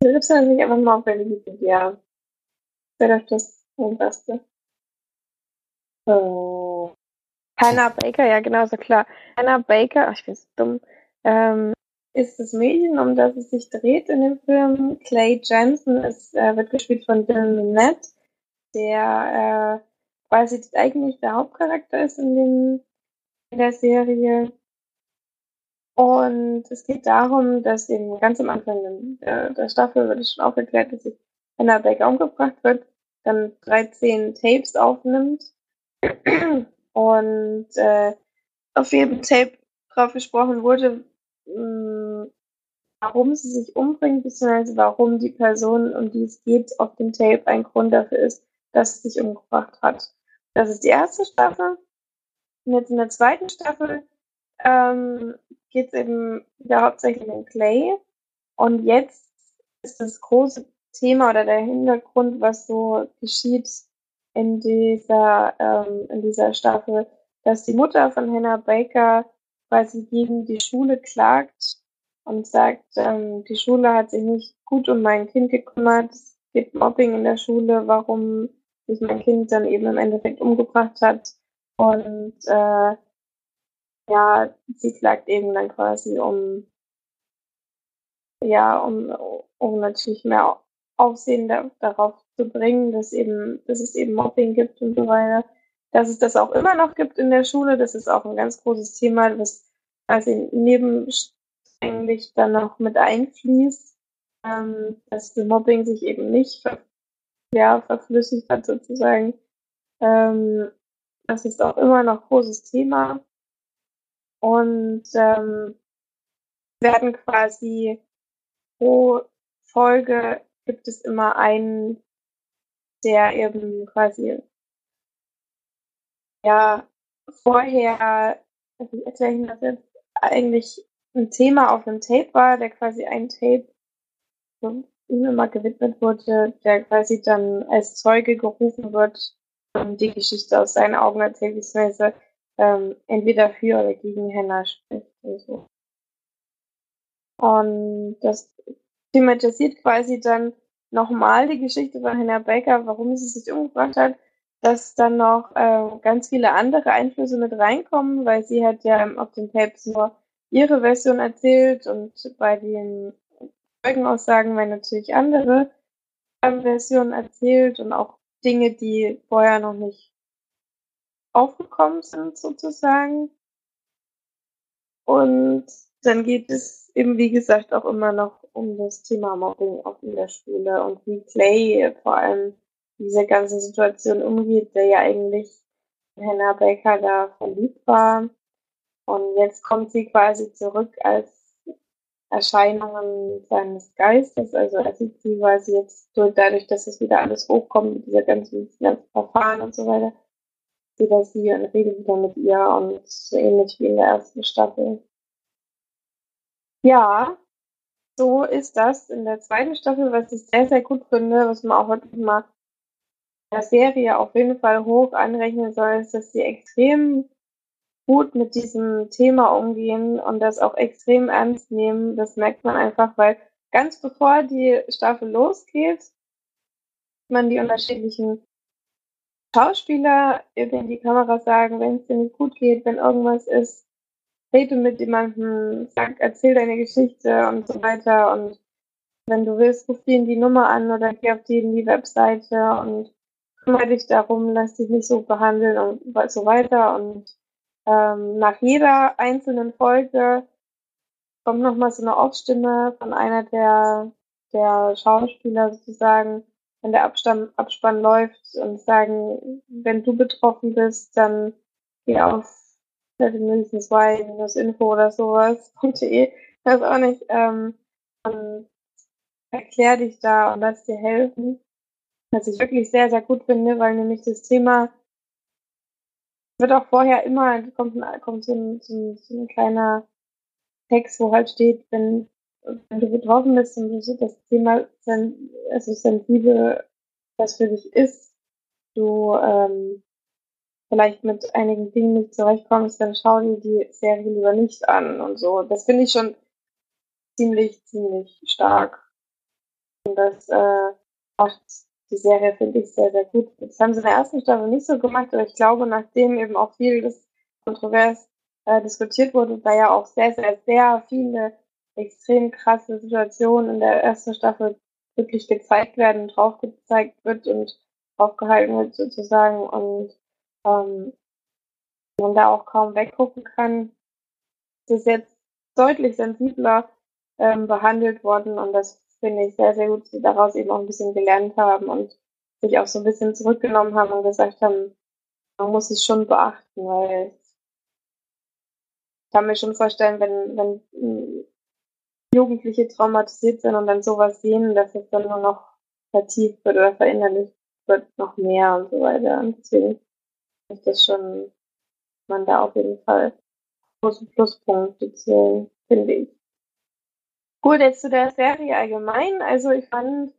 du gibst ja nicht einfach mal auf Wikipedia. Wäre doch das Einfachste. Oh. Hannah Baker, ja genau, so klar. Hannah Baker, ach, ich bin so dumm, ähm, ist das Mädchen, um das es sich dreht in dem Film. Clay Jensen ist, äh, wird gespielt von Dylan Minette, der äh, quasi eigentlich der Hauptcharakter ist in, dem, in der Serie. Und es geht darum, dass eben ganz am Anfang der, der Staffel wird es schon aufgeklärt, dass sich Hannah Baker umgebracht wird, dann 13 Tapes aufnimmt und äh, auf jedem Tape drauf gesprochen wurde, warum sie sich umbringt, beziehungsweise warum die Person, um die es geht, auf dem Tape ein Grund dafür ist, dass sie sich umgebracht hat. Das ist die erste Staffel. Und jetzt in der zweiten Staffel ähm, geht es eben wieder hauptsächlich um Clay. Und jetzt ist das große Thema oder der Hintergrund, was so geschieht in dieser, ähm, in dieser Staffel, dass die Mutter von Hannah Baker quasi gegen die Schule klagt und sagt, ähm, die Schule hat sich nicht gut um mein Kind gekümmert, es gibt Mobbing in der Schule, warum sich mein Kind dann eben im Endeffekt umgebracht hat. Und äh, ja, sie klagt eben dann quasi um ja, um, um natürlich mehr Aufsehen da, darauf zu bringen, dass eben, dass es eben Mobbing gibt und so weiter. Dass es das auch immer noch gibt in der Schule, das ist auch ein ganz großes Thema, was quasi nebenstränglich dann noch mit einfließt, ähm, dass das Mobbing sich eben nicht ver ja, verflüssigt hat sozusagen. Ähm, das ist auch immer noch großes Thema. Und ähm, werden quasi pro Folge gibt es immer einen, der eben quasi ja vorher, also erkläre ich das jetzt, eigentlich ein Thema auf einem Tape war, der quasi ein Tape so ihm immer gewidmet wurde, der quasi dann als Zeuge gerufen wird und die Geschichte aus seinen Augen erzählt, beziehungsweise ähm, entweder für oder gegen Hannah spricht. Und, so. und das thematisiert quasi dann nochmal die Geschichte von Hannah Baker, warum sie sich umgebracht hat, dass dann noch äh, ganz viele andere Einflüsse mit reinkommen, weil sie hat ja auf den Tapes nur ihre Version erzählt und bei den Zeugenaussagen werden natürlich andere ähm, Versionen erzählt und auch Dinge, die vorher noch nicht aufgekommen sind, sozusagen. Und dann geht es eben, wie gesagt, auch immer noch um das Thema Mobbing auch in der Schule und wie Clay vor allem diese ganze Situation umgeht, der ja eigentlich in Hannah Baker da verliebt war. Und jetzt kommt sie quasi zurück als Erscheinungen seines Geistes. Also er sieht sie quasi jetzt dadurch, dass es wieder alles hochkommt mit dieser ganzen, ganzen Verfahren und so weiter, sieht er sie und redet wieder mit ihr und so ähnlich wie in der ersten Staffel. Ja, so ist das in der zweiten Staffel, was ich sehr, sehr gut finde, was man auch wirklich mal der Serie auf jeden Fall hoch anrechnen soll, ist, dass sie extrem gut mit diesem Thema umgehen und das auch extrem ernst nehmen. Das merkt man einfach, weil ganz bevor die Staffel losgeht, man die unterschiedlichen Schauspieler in die Kamera sagen, wenn es dir nicht gut geht, wenn irgendwas ist, rede mit jemandem, sag, erzähl deine Geschichte und so weiter. Und wenn du willst, ruf in die Nummer an oder geh auf die die Webseite und kümmere dich darum, lass dich nicht so behandeln und so weiter. Und ähm, nach jeder einzelnen Folge kommt nochmal so eine Aufstimme von einer der, der Schauspieler sozusagen, wenn der Abspann, Abspann läuft und sagen, wenn du betroffen bist, dann geh auf mindestens y-info oder sowas.de, weiß auch nicht, ähm, erklär dich da und lass dir helfen. Was ich wirklich sehr, sehr gut finde, weil nämlich das Thema wird auch vorher immer, kommt, kommt so, ein, so, ein, so ein kleiner Text, wo halt steht, wenn, wenn du betroffen bist und so das Thema sen, also sensibel, was für dich ist, du ähm, vielleicht mit einigen Dingen nicht zurechtkommst, dann schau dir die Serie lieber nicht an und so. Das finde ich schon ziemlich, ziemlich stark. Und das äh, macht die Serie, finde ich, sehr, sehr gut. Das haben sie in der ersten Staffel nicht so gemacht, aber ich glaube, nachdem eben auch viel das kontrovers äh, diskutiert wurde, da ja auch sehr, sehr, sehr viele extrem krasse Situationen in der ersten Staffel wirklich gezeigt werden, drauf gezeigt wird und aufgehalten wird sozusagen und ähm, man da auch kaum weggucken kann, ist jetzt deutlich sensibler ähm, behandelt worden und das finde ich sehr, sehr gut, dass sie daraus eben auch ein bisschen gelernt haben und sich auch so ein bisschen zurückgenommen haben und gesagt haben, man muss es schon beachten, weil ich kann mir schon vorstellen, wenn, wenn hm, Jugendliche traumatisiert sind und dann sowas sehen, dass es dann nur noch vertieft wird oder verinnerlicht wird noch mehr und so weiter. Und deswegen ist das schon, man da auf jeden Fall große Pluspunkte zählen, finde ich. Gut, jetzt zu der Serie allgemein. Also ich fand,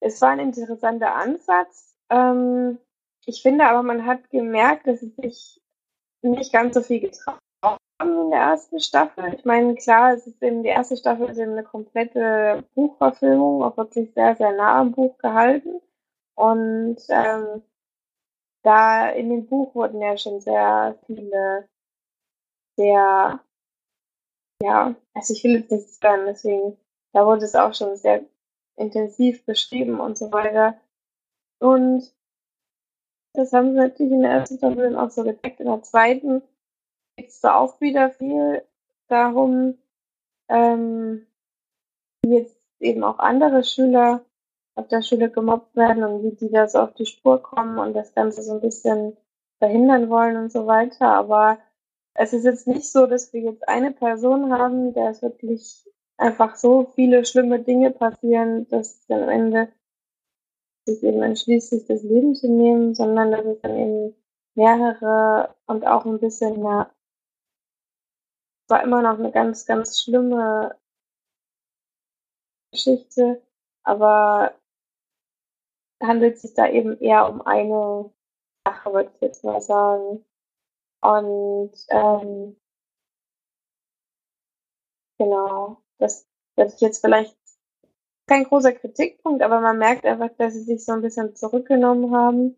es war ein interessanter Ansatz. Ähm, ich finde aber, man hat gemerkt, dass es sich nicht ganz so viel getraut haben in der ersten Staffel. Ich meine, klar, es ist eben die erste Staffel ist eben eine komplette Buchverfilmung, auch wirklich sehr, sehr nah am Buch gehalten. Und ähm, da in dem Buch wurden ja schon sehr viele, sehr, ja, also ich will jetzt nichts sagen, deswegen, da wurde es auch schon sehr intensiv beschrieben und so weiter. Und das haben sie natürlich in der ersten Staffel auch so gezeigt. In der zweiten geht es da auch wieder viel darum, ähm, wie jetzt eben auch andere Schüler auf der Schule gemobbt werden und wie die da so auf die Spur kommen und das Ganze so ein bisschen verhindern wollen und so weiter. Aber es ist jetzt nicht so, dass wir jetzt eine Person haben, der es wirklich einfach so viele schlimme Dinge passieren, dass dann am Ende sich eben entschließt, sich das Leben zu nehmen, sondern dass es dann eben mehrere und auch ein bisschen eine, war immer noch eine ganz, ganz schlimme Geschichte, aber handelt sich da eben eher um eine Sache, würde ich jetzt mal sagen. Und ähm, genau, das das ist jetzt vielleicht kein großer Kritikpunkt, aber man merkt einfach, dass sie sich so ein bisschen zurückgenommen haben.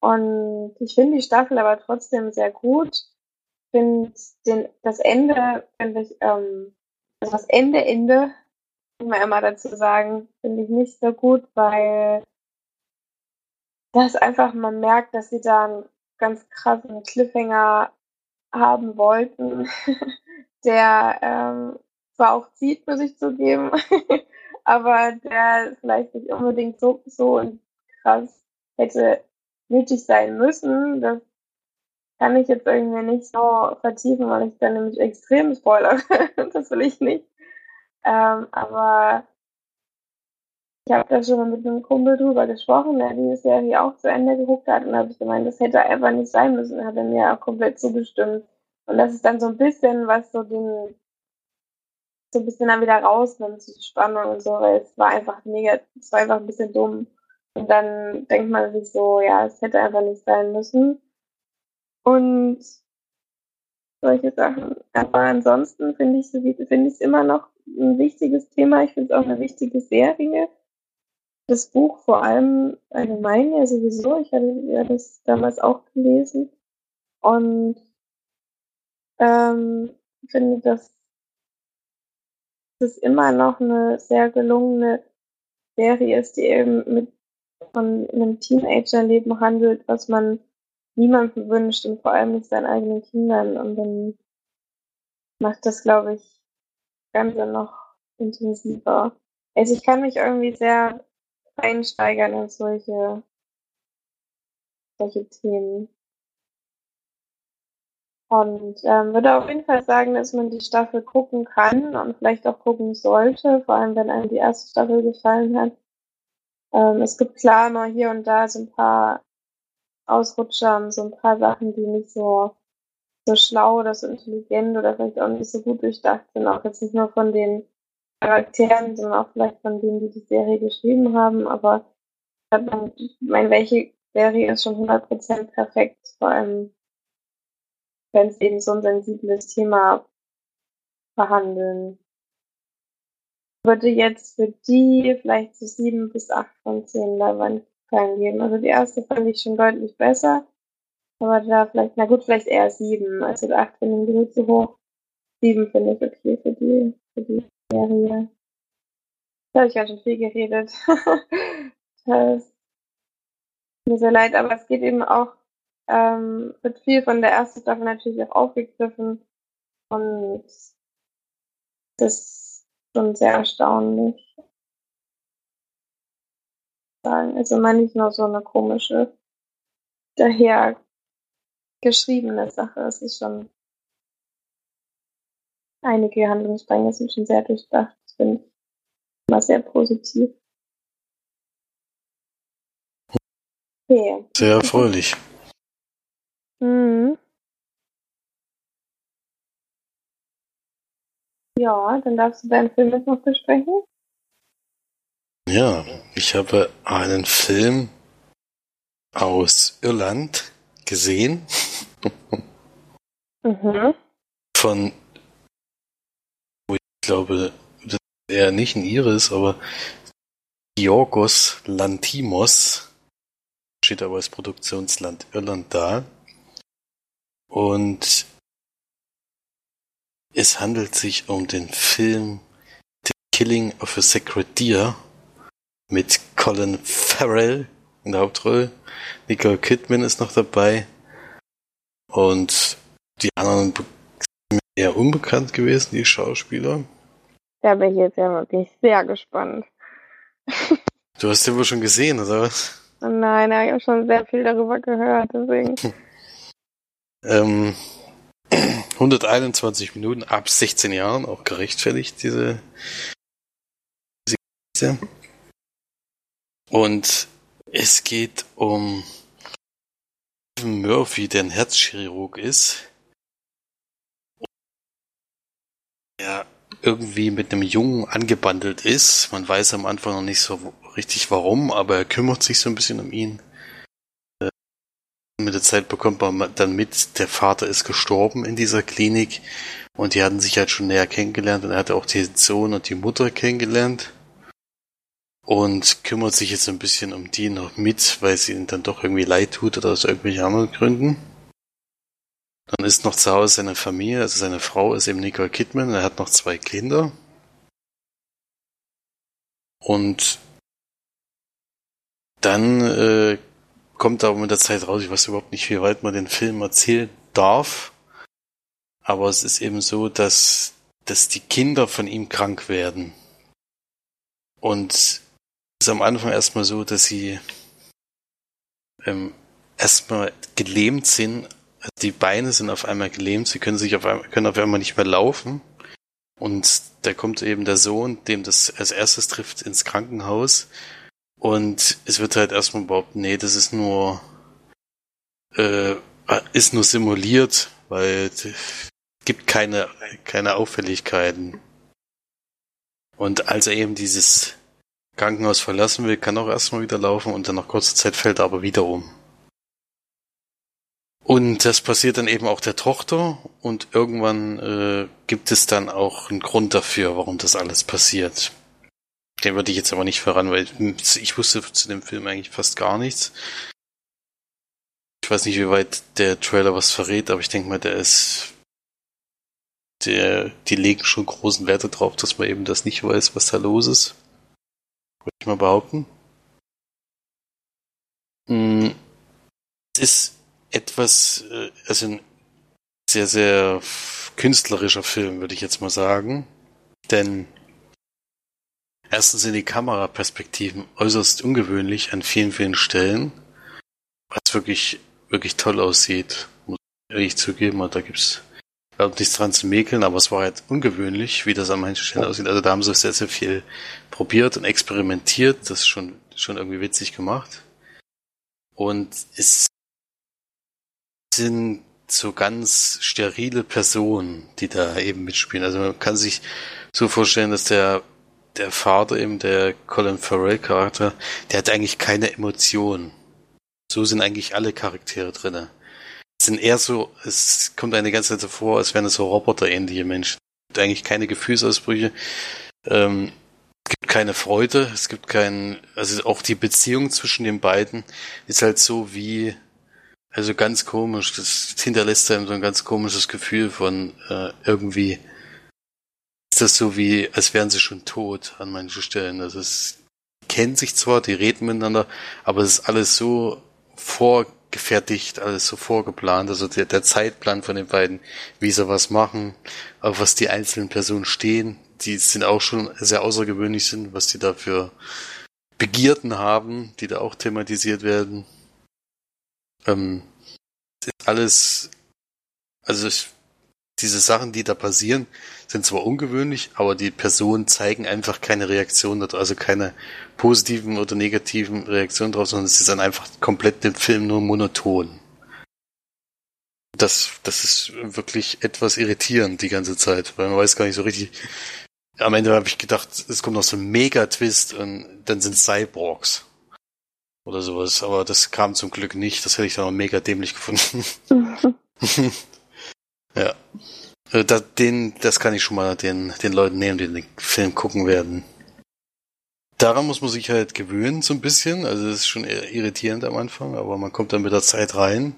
Und ich finde die Staffel aber trotzdem sehr gut. Ich finde das Ende, finde ich, ähm, also das Ende, Ende, muss man immer dazu sagen, finde ich nicht so gut, weil das einfach, man merkt, dass sie da einen ganz krassen Cliffhanger haben wollten, der ähm, zwar auch zieht, muss ich zugeben, aber der vielleicht nicht unbedingt so, so krass hätte nötig sein müssen. Das kann ich jetzt irgendwie nicht so vertiefen, weil ich dann nämlich extrem spoilere. das will ich nicht. Ähm, aber ich habe da schon mal mit einem Kumpel drüber gesprochen, der die Serie auch zu Ende geguckt hat und habe ich gemeint, das hätte einfach nicht sein müssen. Hat er mir auch komplett zugestimmt. Und das ist dann so ein bisschen, was so den so ein bisschen dann wieder rausnimmt, die Spannung und so, weil es war einfach mega, es war einfach ein bisschen dumm. Und dann denkt man sich so, ja, es hätte einfach nicht sein müssen. Und solche Sachen. Aber ansonsten finde ich finde ich es immer noch ein wichtiges Thema. Ich finde es auch eine wichtige Serie. Das Buch vor allem allgemein ja sowieso. Ich hatte ja das damals auch gelesen. Und ähm, finde das es immer noch eine sehr gelungene Serie ist, die eben mit von einem Teenagerleben handelt, was man niemandem wünscht und vor allem nicht seinen eigenen Kindern. Und dann macht das, glaube ich, Ganze noch intensiver. Also ich kann mich irgendwie sehr einsteigern in solche, solche Themen. Und ähm, würde auf jeden Fall sagen, dass man die Staffel gucken kann und vielleicht auch gucken sollte, vor allem wenn einem die erste Staffel gefallen hat. Ähm, es gibt klar mal hier und da so ein paar Ausrutscher und so ein paar Sachen, die nicht so, so schlau oder so intelligent oder vielleicht auch nicht so gut durchdacht sind, auch jetzt nicht nur von den Charakteren, sondern auch vielleicht von denen, die die Serie geschrieben haben. Aber ich meine, welche Serie ist schon 100% perfekt, vor allem wenn es eben so ein sensibles Thema behandeln. Würde jetzt für die vielleicht so sieben bis acht von zehn Leinwandperlen geben. Also die erste fand ich schon deutlich besser. Aber da vielleicht, na gut, vielleicht eher sieben. Also acht finde ich nicht zu hoch. Sieben finde ich okay für die, für die Serie. Da habe ich ja schon viel geredet. das mir sehr leid, aber es geht eben auch ähm, wird viel von der ersten Staffel natürlich auch aufgegriffen und das ist schon sehr erstaunlich. Also mal nicht nur so eine komische, daher geschriebene Sache. Es ist schon einige Handlungsstränge sind schon sehr durchdacht. Das finde ich immer sehr positiv. Okay. Sehr erfreulich. Mhm. Ja, dann darfst du deinen Film jetzt noch besprechen. Ja, ich habe einen Film aus Irland gesehen. mhm. Von, ich glaube, er nicht ein Iris, aber Georgos Lantimos steht aber als Produktionsland Irland da. Und es handelt sich um den Film The Killing of a Sacred Deer mit Colin Farrell in der Hauptrolle. Nicole Kidman ist noch dabei. Und die anderen sind mir eher unbekannt gewesen, die Schauspieler. Da bin ich jetzt ja wirklich sehr gespannt. Du hast den wohl schon gesehen, oder was? Nein, ich habe schon sehr viel darüber gehört, deswegen. Ähm, 121 Minuten ab 16 Jahren, auch gerechtfertigt, diese, diese Und es geht um Murphy, der ein Herzchirurg ist, ja irgendwie mit einem Jungen angebandelt ist. Man weiß am Anfang noch nicht so richtig warum, aber er kümmert sich so ein bisschen um ihn. Äh, mit der Zeit bekommt man dann mit, der Vater ist gestorben in dieser Klinik und die hatten sich halt schon näher kennengelernt und er hatte auch den Sohn und die Mutter kennengelernt und kümmert sich jetzt ein bisschen um die noch mit, weil sie ihnen dann doch irgendwie leid tut oder aus irgendwelchen anderen Gründen. Dann ist noch zu Hause seine Familie, also seine Frau ist eben Nicole Kidman, er hat noch zwei Kinder. Und dann äh, kommt aber mit der Zeit raus, ich weiß überhaupt nicht, wie weit man den Film erzählen darf. Aber es ist eben so, dass, dass die Kinder von ihm krank werden. Und es ist am Anfang erstmal so, dass sie ähm, erstmal gelähmt sind, die Beine sind auf einmal gelähmt, sie können sich auf einmal, können auf einmal nicht mehr laufen. Und da kommt eben der Sohn, dem das als erstes trifft, ins Krankenhaus. Und es wird halt erstmal behaupten, nee, das ist nur, äh, ist nur simuliert, weil es gibt keine, keine Auffälligkeiten. Und als er eben dieses Krankenhaus verlassen will, kann auch erstmal wieder laufen und dann nach kurzer Zeit fällt er aber wieder um. Und das passiert dann eben auch der Tochter und irgendwann äh, gibt es dann auch einen Grund dafür, warum das alles passiert. Den würde ich jetzt aber nicht voran, weil ich wusste zu dem Film eigentlich fast gar nichts. Ich weiß nicht, wie weit der Trailer was verrät, aber ich denke mal, der ist. Der, die legen schon großen Wert darauf, dass man eben das nicht weiß, was da los ist. Würde ich mal behaupten. Hm, es ist etwas, äh, also ein sehr, sehr künstlerischer Film, würde ich jetzt mal sagen. Denn erstens sind die Kameraperspektiven äußerst ungewöhnlich an vielen, vielen Stellen, was wirklich, wirklich toll aussieht, muss ich ehrlich zugeben. Und da gibt's überhaupt nichts dran zu mäkeln, aber es war halt ungewöhnlich, wie das an manchen Stellen aussieht. Also da haben sie sehr, sehr viel probiert und experimentiert. Das ist schon, schon irgendwie witzig gemacht. Und es sind so ganz sterile Personen, die da eben mitspielen. Also man kann sich so vorstellen, dass der der Vater eben, der Colin Farrell Charakter, der hat eigentlich keine Emotionen. So sind eigentlich alle Charaktere drinne. Es sind eher so, es kommt eine ganze Zeit so vor, als wären es so roboterähnliche Menschen. Es gibt eigentlich keine Gefühlsausbrüche. Ähm, es gibt keine Freude, es gibt keinen, also auch die Beziehung zwischen den beiden ist halt so wie also ganz komisch. Das hinterlässt einem so ein ganz komisches Gefühl von äh, irgendwie ist das so wie, als wären sie schon tot an manchen Stellen. Also es kennen sich zwar, die reden miteinander, aber es ist alles so vorgefertigt, alles so vorgeplant. Also der, der Zeitplan von den beiden, wie sie was machen, auf was die einzelnen Personen stehen, die sind auch schon sehr außergewöhnlich sind, was die da für Begierden haben, die da auch thematisiert werden. Ähm, ist alles, also ich, diese Sachen, die da passieren, sind zwar ungewöhnlich, aber die Personen zeigen einfach keine Reaktion darauf, also keine positiven oder negativen Reaktionen drauf, sondern es ist dann einfach komplett den Film nur monoton. Das, das ist wirklich etwas irritierend die ganze Zeit, weil man weiß gar nicht so richtig. Am Ende habe ich gedacht, es kommt noch so ein Mega-Twist und dann sind Cyborgs oder sowas, aber das kam zum Glück nicht. Das hätte ich dann auch mega dämlich gefunden. ja. Äh, da, den, das kann ich schon mal den, den Leuten nehmen, die den Film gucken werden. Daran muss man sich halt gewöhnen, so ein bisschen. Also es ist schon irritierend am Anfang, aber man kommt dann mit der Zeit rein.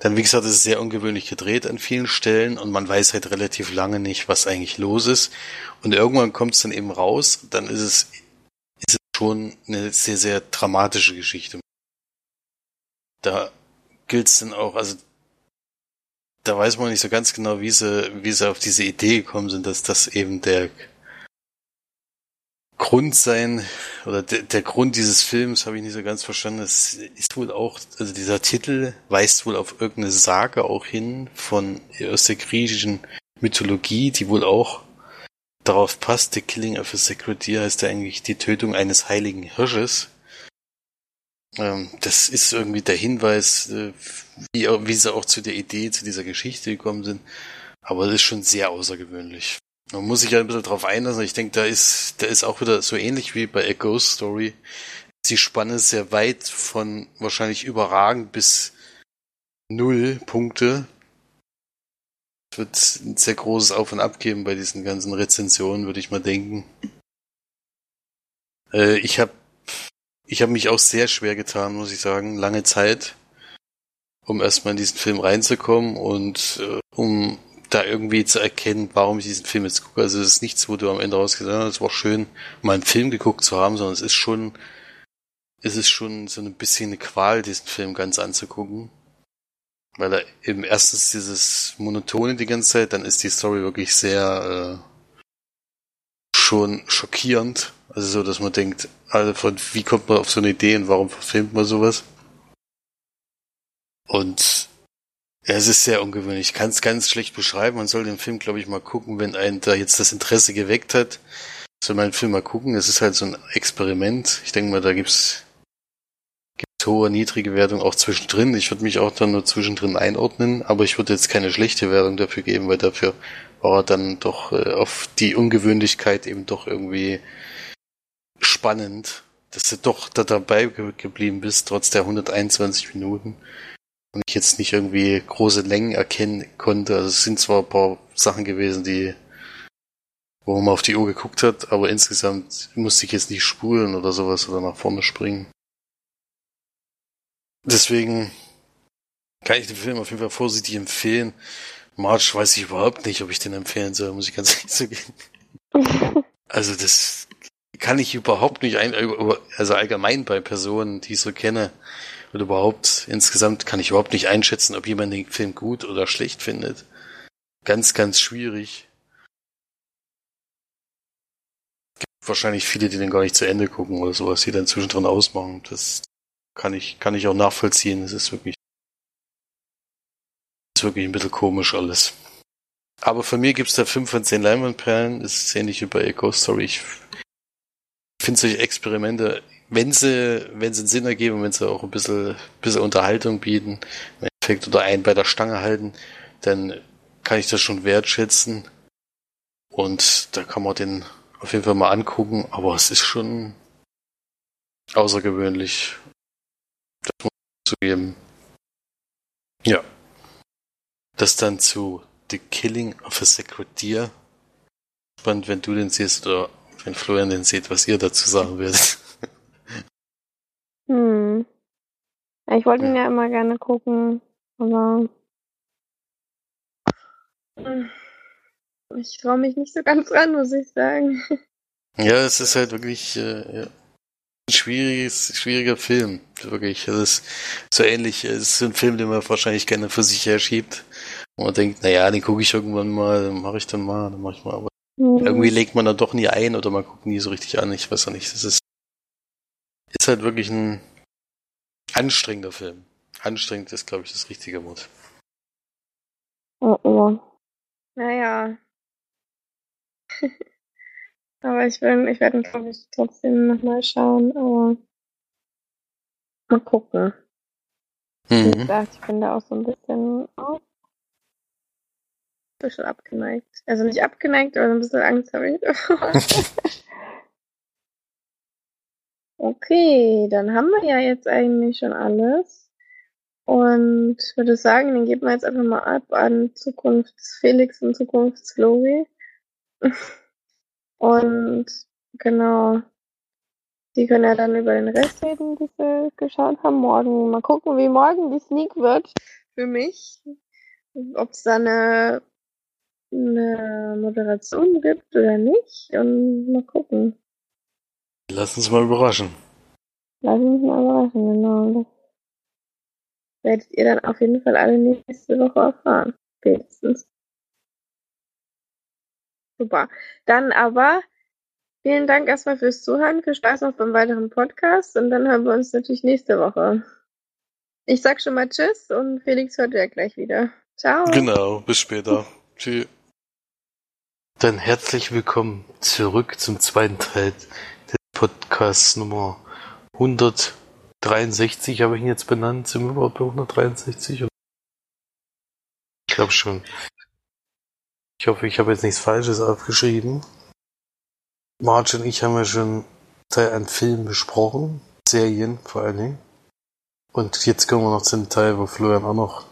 Dann, wie gesagt, es ist sehr ungewöhnlich gedreht an vielen Stellen und man weiß halt relativ lange nicht, was eigentlich los ist. Und irgendwann kommt es dann eben raus, dann ist es schon eine sehr, sehr dramatische Geschichte. Da gilt es dann auch, also da weiß man nicht so ganz genau, wie sie, wie sie auf diese Idee gekommen sind, dass das eben der Grund sein, oder der, der Grund dieses Films habe ich nicht so ganz verstanden. Es ist wohl auch, also dieser Titel weist wohl auf irgendeine Sage auch hin von aus der griechischen Mythologie, die wohl auch darauf passt, The Killing of a Sacred Deer heißt ja eigentlich die Tötung eines heiligen Hirsches. Ähm, das ist irgendwie der Hinweis, äh, wie, wie sie auch zu der Idee, zu dieser Geschichte gekommen sind. Aber das ist schon sehr außergewöhnlich. Man muss sich ja ein bisschen drauf einlassen. Ich denke, da ist, da ist auch wieder so ähnlich wie bei A Ghost Story. Die Spanne sehr weit von wahrscheinlich überragend bis null Punkte. Wird ein sehr großes Auf und Ab geben bei diesen ganzen Rezensionen, würde ich mal denken. Äh, ich habe ich hab mich auch sehr schwer getan, muss ich sagen, lange Zeit, um erstmal in diesen Film reinzukommen und äh, um da irgendwie zu erkennen, warum ich diesen Film jetzt gucke. Also es ist nichts, wo du am Ende rausgesagt hast, es war schön, mal einen Film geguckt zu haben, sondern es ist schon, es ist schon so ein bisschen eine Qual, diesen Film ganz anzugucken. Weil er eben erstens dieses Monotone die ganze Zeit, dann ist die Story wirklich sehr äh, schon schockierend. Also so, dass man denkt, also von wie kommt man auf so eine Idee und warum verfilmt man sowas? Und es ist sehr ungewöhnlich. Ich kann es ganz schlecht beschreiben. Man soll den Film, glaube ich, mal gucken, wenn einen da jetzt das Interesse geweckt hat. Soll man den Film mal gucken. Es ist halt so ein Experiment. Ich denke mal, da gibt's, hohe, niedrige Wertung auch zwischendrin. Ich würde mich auch dann nur zwischendrin einordnen, aber ich würde jetzt keine schlechte Wertung dafür geben, weil dafür war dann doch äh, auf die Ungewöhnlichkeit eben doch irgendwie spannend, dass du doch da dabei geblieben bist, trotz der 121 Minuten und ich jetzt nicht irgendwie große Längen erkennen konnte. Also es sind zwar ein paar Sachen gewesen, die wo man auf die Uhr geguckt hat, aber insgesamt musste ich jetzt nicht spulen oder sowas oder nach vorne springen. Deswegen kann ich den Film auf jeden Fall vorsichtig empfehlen. March weiß ich überhaupt nicht, ob ich den empfehlen soll, muss ich ganz ehrlich zugeben. Also das kann ich überhaupt nicht ein, also allgemein bei Personen, die ich so kenne, und überhaupt, insgesamt kann ich überhaupt nicht einschätzen, ob jemand den Film gut oder schlecht findet. Ganz, ganz schwierig. Es gibt wahrscheinlich viele, die den gar nicht zu Ende gucken oder sowas, die dann zwischendrin ausmachen. Das kann ich, kann ich auch nachvollziehen. Es ist wirklich, ist wirklich ein bisschen komisch alles. Aber für mich gibt's da fünf von zehn Leinwandperlen. Das ist ähnlich wie bei Echo Story. Ich finde solche Experimente wenn sie, wenn sie einen Sinn ergeben, wenn sie auch ein bisschen, bisschen Unterhaltung bieten, im Endeffekt oder einen bei der Stange halten, dann kann ich das schon wertschätzen. Und da kann man den auf jeden Fall mal angucken, aber es ist schon außergewöhnlich. Ich zugeben. Ja. Das dann zu The Killing of a Sacred Deer. Spannend, wenn du den siehst oder wenn Florian den sieht, was ihr dazu sagen werdet. Hm. Ja, ich wollte ihn ja immer gerne gucken, aber ich traue mich nicht so ganz ran, muss ich sagen. Ja, es ist halt wirklich äh, ja, schwieriges, schwieriger Film, wirklich. Es ist so ähnlich, es ist so ein Film, den man wahrscheinlich gerne für sich herschiebt. Und man denkt, naja, den gucke ich irgendwann mal, dann mache ich dann mal, dann mache ich mal. Aber mhm. irgendwie legt man da doch nie ein oder man guckt nie so richtig an. Ich weiß auch nicht. Das ist ist halt wirklich ein anstrengender Film. Anstrengend ist, glaube ich, das richtige Wort. Oh, oh. Naja. aber ich will, ich werde, glaube ich, trotzdem nochmal schauen, aber mal gucken. Mhm. Wie gesagt, ich bin da auch so ein bisschen, oh, ein bisschen abgeneigt. Also nicht abgeneigt, aber so ein bisschen Angst habe ich. Okay, dann haben wir ja jetzt eigentlich schon alles. Und würde sagen, dann geben wir jetzt einfach mal ab an Zukunftsfelix und Zukunftsflori. und genau, die können ja dann über den Rest reden, die sie geschaut haben. Morgen mal gucken, wie morgen die Sneak wird für mich. Ob es da eine, eine Moderation gibt oder nicht. Und mal gucken. Lass uns mal überraschen. Lass uns mal überraschen, genau. Das werdet ihr dann auf jeden Fall alle nächste Woche erfahren. Spätestens. Super. Dann aber vielen Dank erstmal fürs Zuhören. Viel Spaß noch beim weiteren Podcast und dann hören wir uns natürlich nächste Woche. Ich sag schon mal Tschüss und Felix hört ja gleich wieder. Ciao. Genau, bis später. Tschüss. Dann herzlich willkommen zurück zum zweiten Teil Podcast Nummer 113 63 habe ich ihn jetzt benannt. Sind wir überhaupt bei 163? Ich glaube schon. Ich hoffe, ich habe jetzt nichts Falsches aufgeschrieben. Marge und ich haben ja schon Teil an Filmen besprochen. Serien vor allen Dingen. Und jetzt kommen wir noch zum Teil, wo Florian auch noch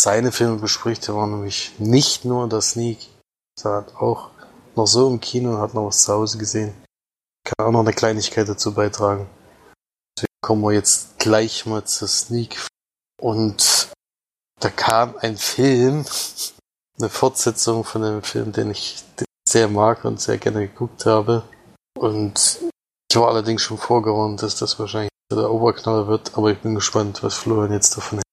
seine Filme bespricht. Der war nämlich nicht nur der Sneak, sondern auch noch so im Kino und hat noch was zu Hause gesehen. Kann auch noch eine Kleinigkeit dazu beitragen. Deswegen kommen wir jetzt gleich mal zur Sneak. Und da kam ein Film, eine Fortsetzung von einem Film, den ich sehr mag und sehr gerne geguckt habe. Und ich war allerdings schon vorgewarnt, dass das wahrscheinlich der Oberknaller wird, aber ich bin gespannt, was Florian jetzt davon hält.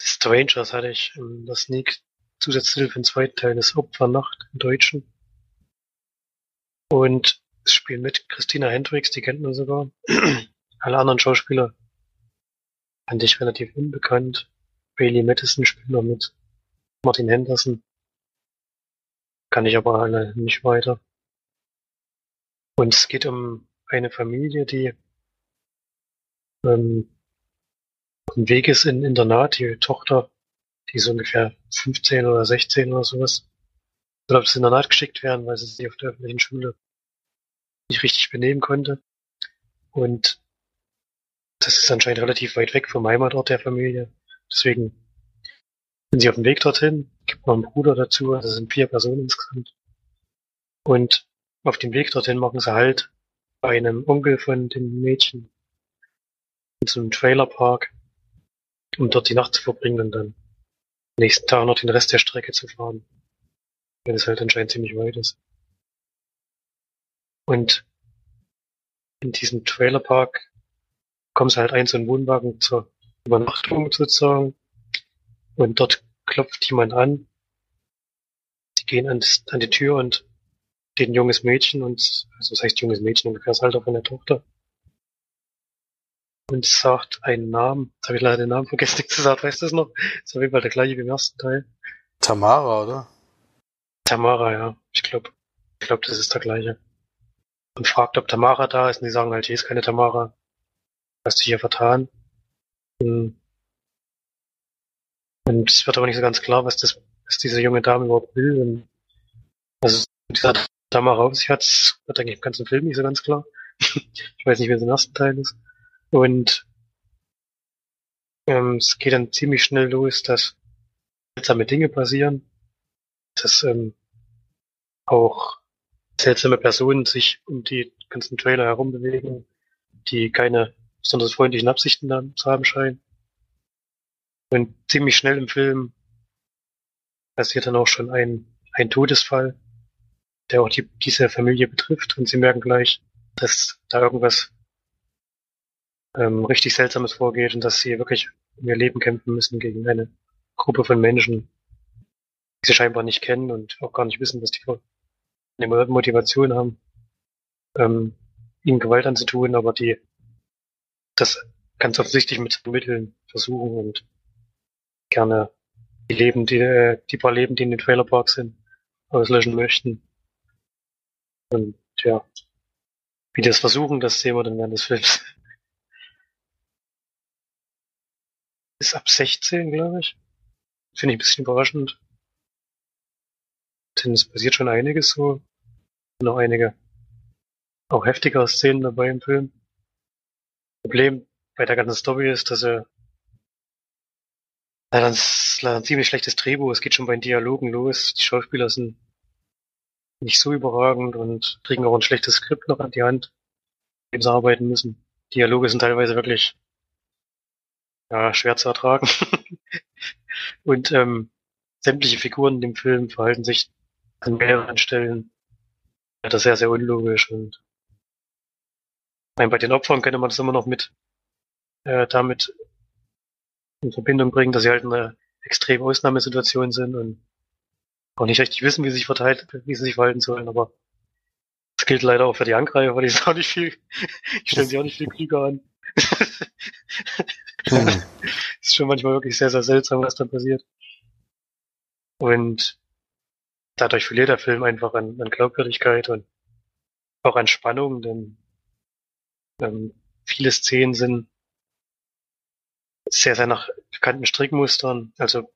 Strangers hatte ich in der Sneak Zusatztitel für den zweiten Teil des Opfernacht im Deutschen. Und es spielen mit Christina Hendricks, die kennt man sogar. Alle anderen Schauspieler fand ich relativ unbekannt. Bailey Madison spielt noch mit. Martin Henderson. Kann ich aber nicht weiter. Und es geht um eine Familie, die ähm, auf dem Weg ist in Internat. Die Tochter, die ist ungefähr 15 oder 16 oder sowas, soll aufs Internat geschickt werden, weil sie sich auf der öffentlichen Schule nicht richtig benehmen konnte. Und das ist anscheinend relativ weit weg vom Heimatort der Familie. Deswegen sind sie auf dem Weg dorthin. Gibt noch einen Bruder dazu, also sind vier Personen insgesamt. Und auf dem Weg dorthin machen sie halt bei einem Onkel von dem Mädchen in so einem Trailerpark, um dort die Nacht zu verbringen und dann nächsten Tag noch den Rest der Strecke zu fahren. Wenn es halt anscheinend ziemlich weit ist. Und in diesem Trailerpark kommen sie halt ein, so ein Wohnwagen zur Übernachtung sozusagen. Und dort klopft jemand an. Sie gehen an, an die Tür und ein junges Mädchen und, also das heißt junges Mädchen, ungefähr das Alter von der Tochter. Und sagt einen Namen. Jetzt habe ich leider den Namen vergessen zu sagen. Weißt du das noch? Das ist auf jeden Fall der gleiche wie im ersten Teil. Tamara, oder? Tamara, ja. Ich glaube, ich glaube, das ist der gleiche. Und fragt, ob Tamara da ist. Und die sagen halt, hier ist keine Tamara. Hast du hier vertan? Hm. Und es wird aber nicht so ganz klar, was das, was diese junge Dame überhaupt will. Und also dieser Tamara auf sich hat, wird eigentlich im ganzen Film nicht so ganz klar. ich weiß nicht, wie es im ersten Teil ist. Und ähm, es geht dann ziemlich schnell los, dass seltsame Dinge passieren, dass ähm, auch seltsame Personen sich um die ganzen Trailer herum bewegen, die keine besonders freundlichen Absichten zu haben scheinen. Und ziemlich schnell im Film passiert dann auch schon ein, ein Todesfall, der auch die, diese Familie betrifft. Und sie merken gleich, dass da irgendwas ähm, richtig Seltsames vorgeht und dass sie wirklich um ihr Leben kämpfen müssen gegen eine Gruppe von Menschen, die sie scheinbar nicht kennen und auch gar nicht wissen, was die für eine Motivation haben, ähm, ihnen Gewalt anzutun, aber die das ganz offensichtlich mit Mitteln versuchen und gerne die Leben, die, äh, die paar Leben, die in den Trailerparks sind, auslöschen möchten. Und ja, wie das versuchen, das sehen wir dann während des Films. Ist ab 16, glaube ich. Finde ich ein bisschen überraschend. Denn es passiert schon einiges so. Noch einige auch heftigere Szenen dabei im Film. Problem bei der ganzen Story ist, dass er leider ein, ziemlich schlechtes Drehbuch. Es geht schon bei den Dialogen los. Die Schauspieler sind nicht so überragend und kriegen auch ein schlechtes Skript noch an die Hand, mit dem sie arbeiten müssen. Dialoge sind teilweise wirklich ja, schwer zu ertragen. und ähm, sämtliche Figuren in dem Film verhalten sich an mehreren Stellen ja, das sehr, sehr unlogisch und Nein, bei den Opfern könnte man das immer noch mit äh, damit in Verbindung bringen, dass sie halt in einer extremen Ausnahmesituation sind und auch nicht richtig wissen, wie sie sich verteilt, wie sie sich verhalten sollen, aber das gilt leider auch für die Angreifer, die sind auch nicht viel, die stellen sich auch nicht viel klüger an. hm. ist schon manchmal wirklich sehr, sehr seltsam, was da passiert. Und dadurch verliert der Film einfach an, an Glaubwürdigkeit und auch an Spannung, denn Ähm, viele Szenen sind sehr, sehr nach bekannten Strickmustern. Also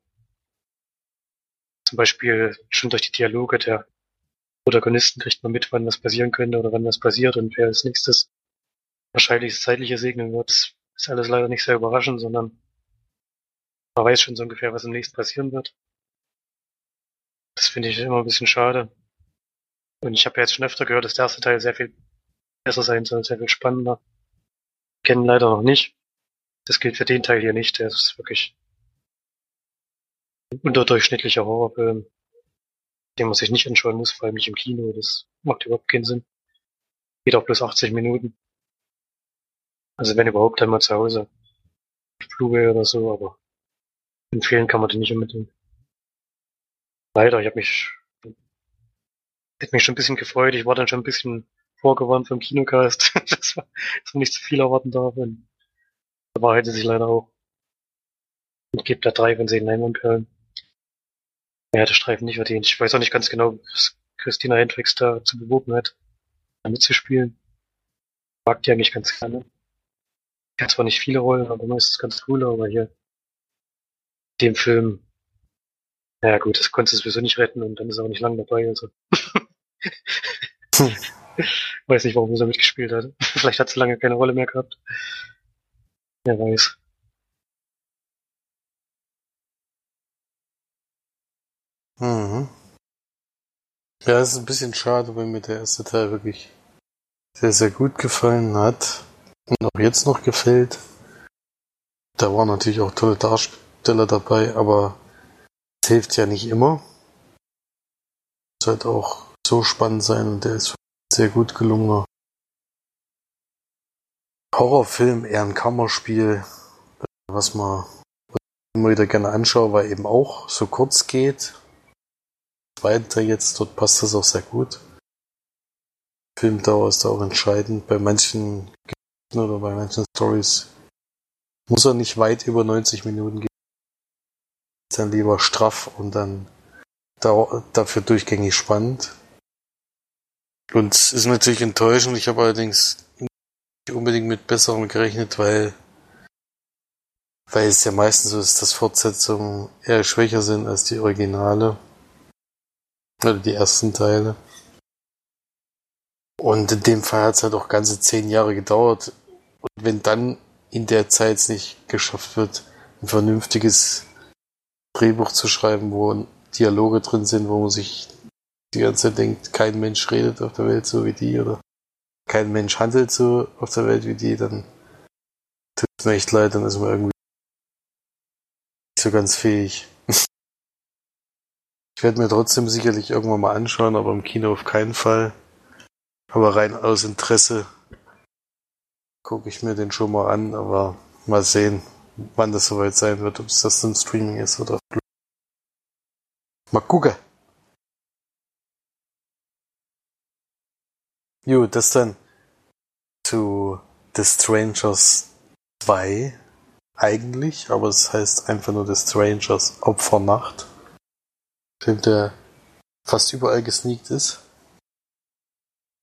zum Beispiel schon durch die Dialoge der Protagonisten kriegt man mit, wann was passieren könnte oder wann was passiert und wer als nächstes wahrscheinlich das Zeitliche segnen wird. Das ist alles leider nicht sehr überraschend, sondern man weiß schon so ungefähr, was im nächsten passieren wird. Das finde ich immer ein bisschen schade. Und ich habe ja jetzt schon öfter gehört, dass der erste Teil sehr viel besser sein soll, sehr viel spannender. Kennen leider noch nicht. Das gilt für den Teil hier nicht. Der ist wirklich ein unterdurchschnittlicher Horrorfilm, den man sich nicht anschauen muss, vor allem nicht im Kino. Das macht überhaupt keinen Sinn. Geht auch bloß 80 Minuten. Also wenn überhaupt einmal zu Hause. Blu-ray oder so, aber empfehlen kann man den nicht unbedingt. Leider, ich habe mich hätte mich schon ein bisschen gefreut. Ich war dann schon ein bisschen vorgewarnt vom Kinocast, dass man, man nicht zu viel erwarten darf. Da war heute sich leider auch. Und gibt da drei von zehn Leinwandperlen. Er hatte Streifen nicht verdient. Ich weiß auch nicht ganz genau, was Christina Hendricks da zu beworben hat, da mitzuspielen. Mag die eigentlich ganz gerne. Die hat zwar nicht viele Rollen, aber meistens ganz coole, aber hier dem Film, naja gut, das konnte es sowieso nicht retten und dann ist er auch nicht lang dabei, also. Weiß nicht, warum sie mitgespielt hat. Vielleicht hat sie lange keine Rolle mehr gehabt. Wer weiß. Mhm. Ja, es ist ein bisschen schade, weil mir der erste Teil wirklich sehr, sehr gut gefallen hat und auch jetzt noch gefällt. Da waren natürlich auch tolle Darsteller dabei, aber es hilft ja nicht immer. Es halt auch so spannend sein und der ist sehr gut gelungener Horrorfilm, eher ein Kammerspiel, was man immer wieder gerne anschaue, weil eben auch so kurz geht. Zweiter jetzt, dort passt das auch sehr gut. Filmdauer ist da auch entscheidend. Bei manchen Geschichten oder bei manchen Stories muss er nicht weit über 90 Minuten gehen. Ist dann lieber straff und dann dafür durchgängig spannend. Und es ist natürlich enttäuschend. Ich habe allerdings nicht unbedingt mit besserem gerechnet, weil, weil es ja meistens so ist, dass Fortsetzungen eher schwächer sind als die Originale. Oder die ersten Teile. Und in dem Fall hat es halt auch ganze zehn Jahre gedauert. Und wenn dann in der Zeit es nicht geschafft wird, ein vernünftiges Drehbuch zu schreiben, wo Dialoge drin sind, wo man sich die ganze Zeit denkt, kein Mensch redet auf der Welt so wie die oder kein Mensch handelt so auf der Welt wie die, dann tut es mir echt leid, dann ist man irgendwie nicht so ganz fähig. ich werde mir trotzdem sicherlich irgendwann mal anschauen, aber im Kino auf keinen Fall. Aber rein aus Interesse gucke ich mir den schon mal an, aber mal sehen, wann das soweit sein wird, ob es das im Streaming ist oder Mal gucken. Jo, das dann zu The Strangers 2 eigentlich, aber es heißt einfach nur The Strangers Opfernacht. Film, der fast überall gesneakt ist.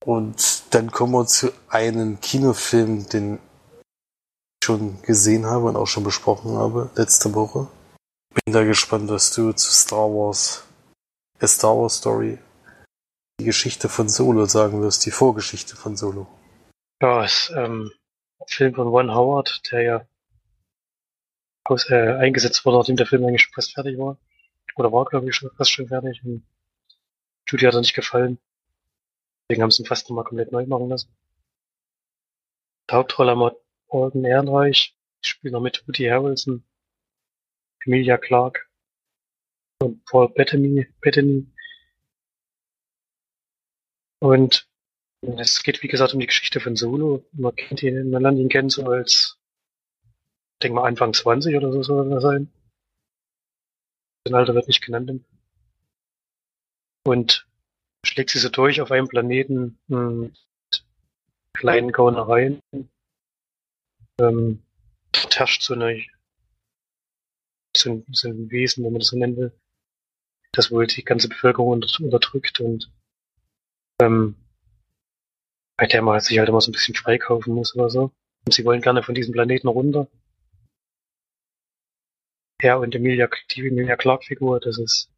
Und dann kommen wir zu einem Kinofilm, den ich schon gesehen habe und auch schon besprochen habe letzte Woche. Bin da gespannt, was du zu Star Wars, A Star Wars Story, die Geschichte von Solo sagen wirst, die Vorgeschichte von Solo. Ja, ist ähm, ein Film von Ron Howard, der ja aus, äh, eingesetzt wurde, nachdem der Film eigentlich fast fertig war. Oder war, glaube ich, schon fast schon fertig. Und Judy hat er nicht gefallen. Deswegen haben sie ihn fast nochmal komplett neu machen lassen. Der Hauptrolle haben wir Alden Ehrenreich. Ich spiele noch mit Woody Harrelson, Emilia Clarke und Paul Bettany. Bettany. Und es geht, wie gesagt, um die Geschichte von Solo. Man kennt ihn, man lernt ihn kennen so als, ich denke mal, Anfang 20 oder so soll er sein. Sein Alter wird nicht genannt. Und schlägt sie so durch auf einem Planeten mit kleinen Gaunereien. Ähm, herrscht so eine so so ein Wesen, wenn man das so nennen will, das wohl die ganze Bevölkerung unterdrückt und ähm, bei der man sich halt immer so ein bisschen freikaufen muss oder so. Und sie wollen gerne von diesem Planeten runter. Er und Emilia, die Emilia Clark-Figur, das ist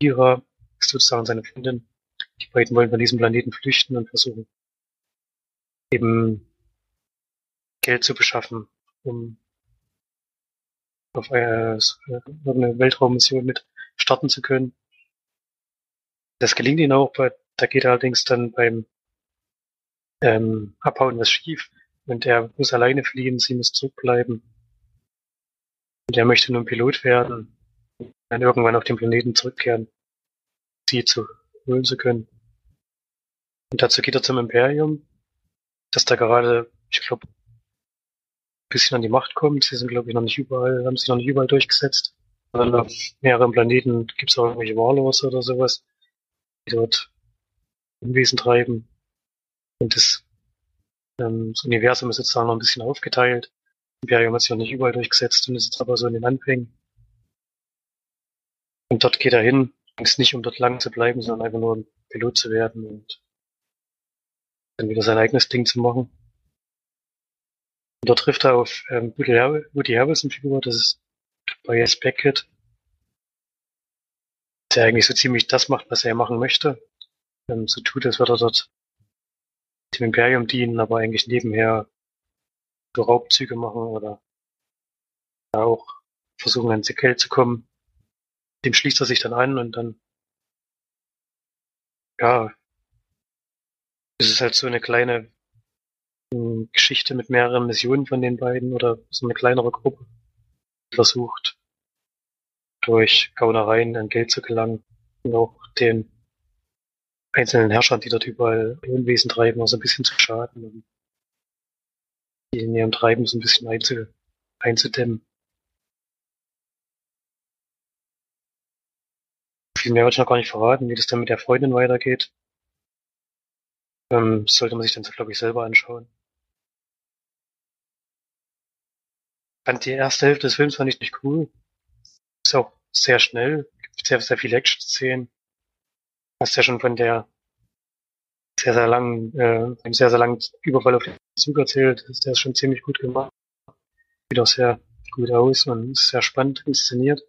Kira, ist sozusagen seine Freundin. Die beiden wollen von diesem Planeten flüchten und versuchen eben Geld zu beschaffen, um auf eine, eine Weltraummission mit starten zu können. Das gelingt ihnen auch, da geht allerdings dann beim ähm, Abhauen was schief und er muss alleine fliehen, sie muss zurückbleiben. Und er möchte nun Pilot werden und dann irgendwann auf den Planeten zurückkehren, sie zu holen zu können. Und dazu geht er zum Imperium, das da gerade, ich glaube, ein bisschen an die Macht kommt. Sie sind, glaube ich, noch nicht überall, haben sich noch nicht überall durchgesetzt. Sondern auf mehreren Planeten gibt es auch irgendwelche Warlords oder sowas, dort Unwesen treiben. Und das, ähm, das Universum ist sozusagen noch ein bisschen aufgeteilt. Imperium hat sich noch nicht überall durchgesetzt und ist jetzt aber so in den Anfängen. Und dort geht er hin, es nicht um dort lang zu bleiben, sondern einfach nur Pilot zu werden und dann wieder sein eigenes Ding zu machen. Und dort trifft er auf ähm, Woody, Har Woody Harrelson Figur, das ist Tobias Beckett, der eigentlich so ziemlich das macht, was er machen möchte. Ähm, so tut, als würde er dort dem Imperium dienen, aber eigentlich nebenher so Raubzüge machen oder auch versuchen an Geld zu kommen. Dem schließt er sich dann an und dann ja, es ist halt so eine kleine ähm, Geschichte mit mehreren Missionen von den beiden oder so eine kleinere Gruppe versucht, durch Gaunereien an Geld zu gelangen und auch den einzelnen Herrschern, die dort überall Unwesen treiben, auch so ein bisschen zu schaden und die in ihrem Treiben so ein bisschen einzu, einzudämmen. Viel mehr wollte ich noch gar nicht verraten, wie das dann mit der Freundin weitergeht. Ähm, sollte man sich dann, glaube ich, selber anschauen. Fand die erste Hälfte des Films fand ich nicht cool. Ist auch sehr schnell, gibt sehr, sehr viele Action-Szenen. Hast ja schon von der sehr, sehr langen, äh, einem sehr, sehr langen Überfall auf den Zug erzählt. Der ist schon ziemlich gut gemacht. Sieht auch sehr gut aus und ist sehr spannend inszeniert.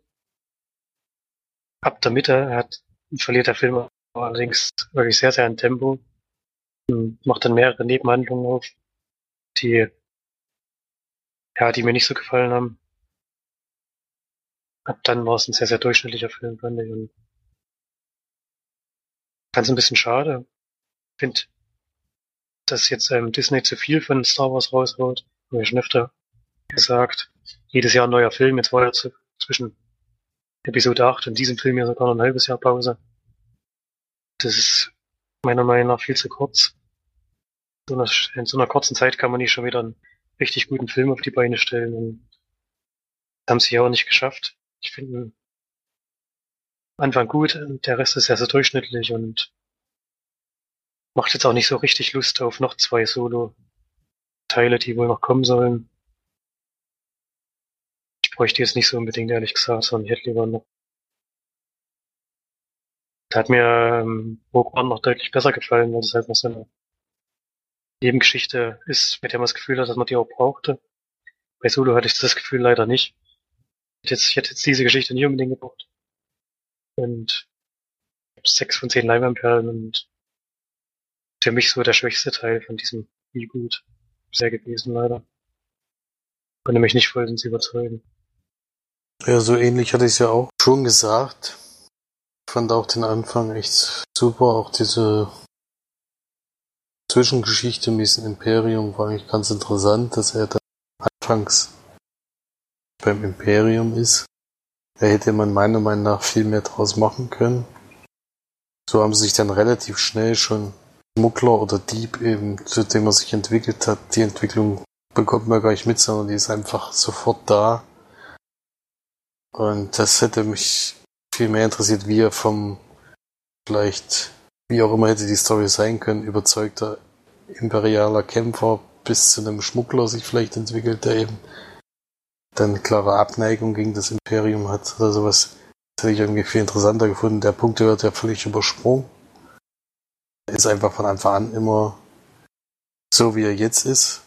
Ab der Mitte hat, verliert der Film allerdings wirklich sehr, sehr an Tempo macht dann mehrere Nebenhandlungen auf, die ja, die mir nicht so gefallen haben. Ab dann war es ein sehr, sehr durchschnittlicher Film, fand ich. Und ganz ein bisschen schade. Ich finde, dass jetzt ähm, Disney zu viel von Star Wars raushaut. Habe ich schon öfter gesagt. Jedes Jahr ein neuer Film. Jetzt war ja zwischen Episode 8 und diesem Film ja sogar noch ein halbes Jahr Pause. Das ist meiner Meinung nach viel zu kurz so einer, in so einer kurzen Zeit kann man nicht schon wieder einen richtig guten Film auf die Beine stellen. Und haben sie ja auch nicht geschafft. Ich finde Anfang gut, der Rest ist sehr, sehr durchschnittlich und macht jetzt auch nicht so richtig Lust auf noch zwei Solo-Teile, die wohl noch kommen sollen. Ich bräuchte jetzt nicht so unbedingt, ehrlich gesagt, sondern ich hätte lieber noch. Da hat mir ähm, Rogue One noch deutlich besser gefallen, weil das halt noch so eine Nebengeschichte ist, mit der man das Gefühl hat, dass man die auch brauchte. Bei Solo hatte ich das Gefühl leider nicht. Jetzt, ich hätte jetzt diese Geschichte nicht unbedingt gebraucht. Und sechs von zehn Leinwandperlen und für mich so der schwächste Teil von diesem Reboot sehr gewesen, leider. Konnte mich nicht vollends überzeugen. Ja, so ähnlich hatte ich es ja auch schon gesagt. Fand auch den Anfang echt super, auch diese Zwischengeschichte mit diesem Imperium war eigentlich ganz interessant, dass er da anfangs beim Imperium ist. Da hätte man meiner Meinung nach viel mehr draus machen können. So haben sie sich dann relativ schnell schon Schmuggler oder Dieb eben, zu dem er sich entwickelt hat. Die Entwicklung bekommt man gar nicht mit, sondern die ist einfach sofort da. Und das hätte mich viel mehr interessiert, wie er vom vielleicht wie auch immer hätte die Story sein können, überzeugter imperialer Kämpfer bis zu einem Schmuggler sich vielleicht entwickelt, der eben dann klare Abneigung gegen das Imperium hat oder sowas. Das hätte ich irgendwie viel interessanter gefunden. Der Punkt wird ja völlig übersprungen. ist einfach von Anfang an immer so, wie er jetzt ist.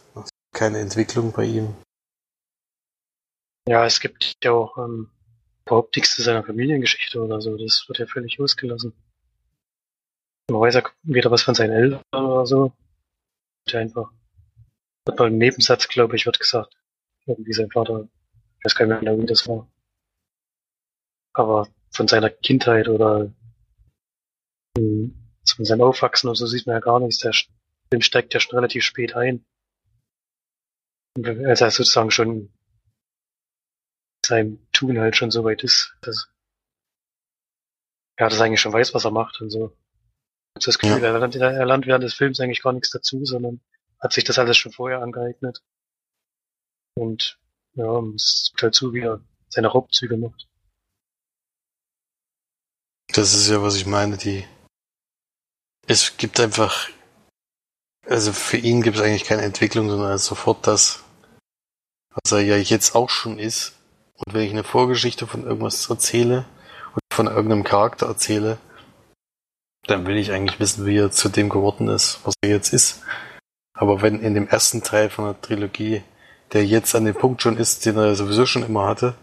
Keine Entwicklung bei ihm. Ja, es gibt ja auch ähm, überhaupt nichts zu seiner Familiengeschichte oder so. Das wird ja völlig ausgelassen. Man weiß ja weder was von seinen Eltern oder so. Der einfach. Wird mal im Nebensatz, glaube ich, wird gesagt. Irgendwie sein Vater. Ich weiß gar nicht mehr, wie das war. Aber von seiner Kindheit oder hm, von seinem Aufwachsen und so sieht man ja gar nichts. Der Film steigt ja schon relativ spät ein. Als er sozusagen schon seinem Tun halt schon so weit ist, dass er das eigentlich schon weiß, was er macht und so. Also das Gefühl, ja. er, lernt, er lernt während des Films eigentlich gar nichts dazu, sondern hat sich das alles schon vorher angeeignet. Und ja, es gibt halt zu, wie er seine Raubzüge macht. Das ist ja, was ich meine, die. Es gibt einfach. Also für ihn gibt es eigentlich keine Entwicklung, sondern sofort das, was er ja jetzt auch schon ist. Und wenn ich eine Vorgeschichte von irgendwas erzähle und von irgendeinem Charakter erzähle, dann will ich eigentlich wissen, wie er zu dem geworden ist, was er jetzt ist. Aber wenn in dem ersten Teil von der Trilogie der jetzt an dem Punkt schon ist, den er sowieso schon immer hatte,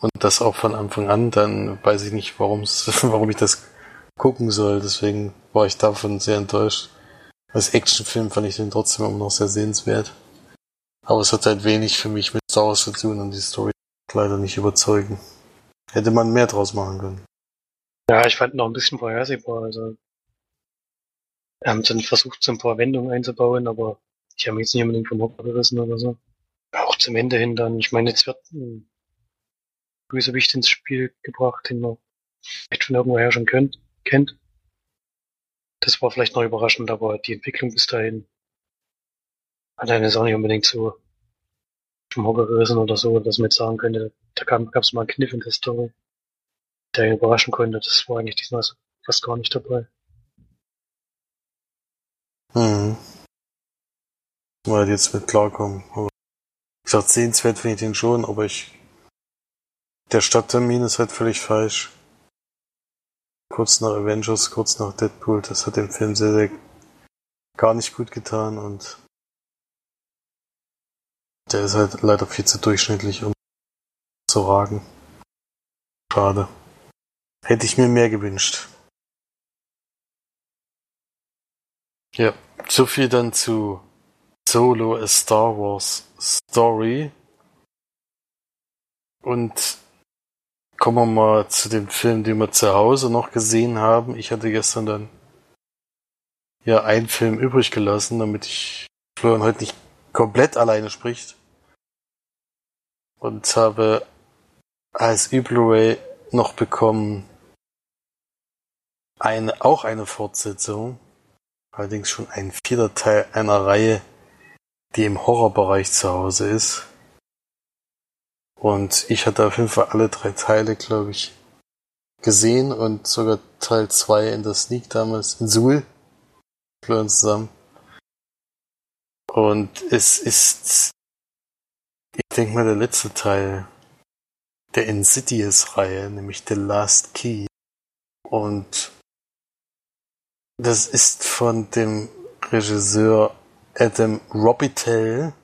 und das auch von Anfang an, dann weiß ich nicht, warum ich das gucken soll. Deswegen war ich davon sehr enttäuscht. Als Actionfilm fand ich den trotzdem immer noch sehr sehenswert. Aber es hat halt wenig für mich mit Star Wars zu tun und die Story leider nicht überzeugen. Hätte man mehr draus machen können. Ja, ich fand noch ein bisschen vorhersehbar. Also wir haben dann versucht, so ein paar Wendungen einzubauen, aber ich habe mich jetzt nicht unbedingt vom Hocker gerissen oder so. Auch zum Ende hin dann. Ich meine, jetzt wird ein Bösewicht ins Spiel gebracht, den man vielleicht von irgendwoher schon könnt, kennt. Das war vielleicht noch überraschend, aber die Entwicklung bis dahin einen jetzt auch nicht unbedingt so vom Hocker gerissen oder so, dass man jetzt sagen könnte, da gab es mal einen Kniff in der Story, der ihn überraschen konnte. Das war eigentlich diesmal fast gar nicht dabei. Hm. Mal jetzt mit klarkommen. Aber wie gesagt, sehenswert finde ich den schon, aber ich. Der Stadttermin ist halt völlig falsch. Kurz nach Avengers, kurz nach Deadpool, das hat dem Film sehr, sehr gar nicht gut getan und der ist halt leider viel zu durchschnittlich, um zu ragen. Schade. Hätte ich mir mehr gewünscht. Ja, so viel dann zu Solo A Star Wars Story. Und kommen wir mal zu dem Film, den wir zu Hause noch gesehen haben. Ich hatte gestern dann ja einen Film übrig gelassen, damit ich Florian heute nicht komplett alleine spricht. Und habe als Blu-ray noch bekommen eine, auch eine Fortsetzung. Allerdings schon ein vierter Teil einer Reihe, die im Horrorbereich zu Hause ist. Und ich hatte auf jeden Fall alle drei Teile, glaube ich, gesehen und sogar Teil 2 in der Sneak damals in Suhl. Florian zusammen. Und es ist, ich denke mal, der letzte Teil der Insidious-Reihe, nämlich The Last Key. Und das ist von dem Regisseur Adam Robitel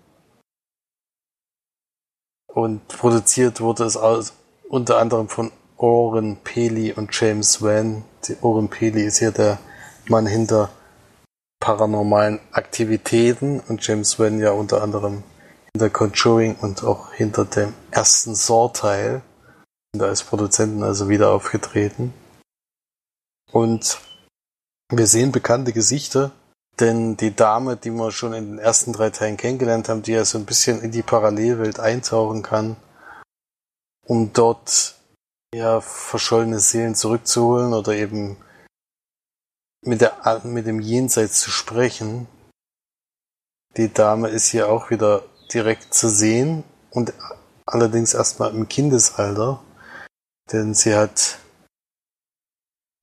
und produziert wurde es aus, unter anderem von Oren Peli und James Wan. Oren Peli ist hier der Mann hinter paranormalen Aktivitäten und James Wan ja unter anderem hinter Conjuring und auch hinter dem ersten Saw-Teil. Da als Produzenten also wieder aufgetreten. Und wir sehen bekannte Gesichter, denn die Dame, die wir schon in den ersten drei Teilen kennengelernt haben, die ja so ein bisschen in die Parallelwelt eintauchen kann, um dort ja verschollene Seelen zurückzuholen oder eben mit, der, mit dem Jenseits zu sprechen. Die Dame ist hier auch wieder direkt zu sehen und allerdings erstmal im Kindesalter, denn sie hat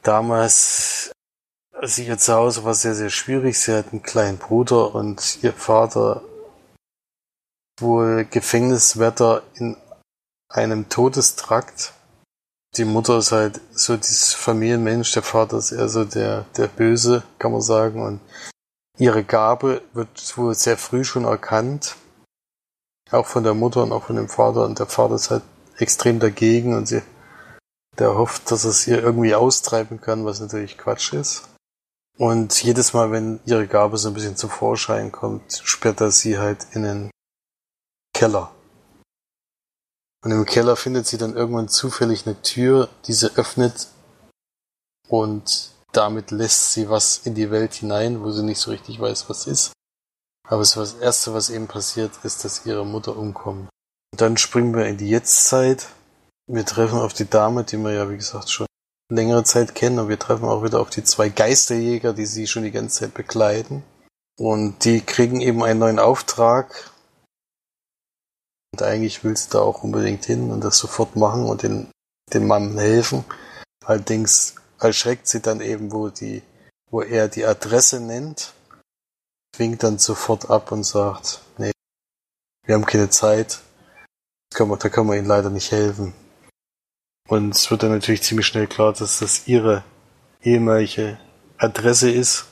damals Sie ihr Zuhause war sehr, sehr schwierig. Sie hat einen kleinen Bruder und ihr Vater wohl Gefängniswärter in einem Todestrakt. Die Mutter ist halt so dieses Familienmensch, der Vater ist eher so der, der Böse, kann man sagen. Und ihre Gabe wird wohl sehr früh schon erkannt. Auch von der Mutter und auch von dem Vater. Und der Vater ist halt extrem dagegen und sie, der hofft, dass es ihr irgendwie austreiben kann, was natürlich Quatsch ist. Und jedes Mal, wenn ihre Gabe so ein bisschen zum Vorschein kommt, sperrt er sie halt in den Keller. Und im Keller findet sie dann irgendwann zufällig eine Tür, die sie öffnet und damit lässt sie was in die Welt hinein, wo sie nicht so richtig weiß, was ist. Aber das Erste, was eben passiert, ist, dass ihre Mutter umkommt. Und dann springen wir in die Jetztzeit. Wir treffen auf die Dame, die wir ja, wie gesagt, schon längere Zeit kennen. Und wir treffen auch wieder auf die zwei Geisterjäger, die sie schon die ganze Zeit begleiten. Und die kriegen eben einen neuen Auftrag. Und eigentlich will sie da auch unbedingt hin und das sofort machen und den, den Mann helfen. Allerdings erschreckt sie dann eben, wo die, wo er die Adresse nennt, winkt dann sofort ab und sagt, nee, wir haben keine Zeit, können wir, da können wir ihnen leider nicht helfen. Und es wird dann natürlich ziemlich schnell klar, dass das ihre ehemalige Adresse ist.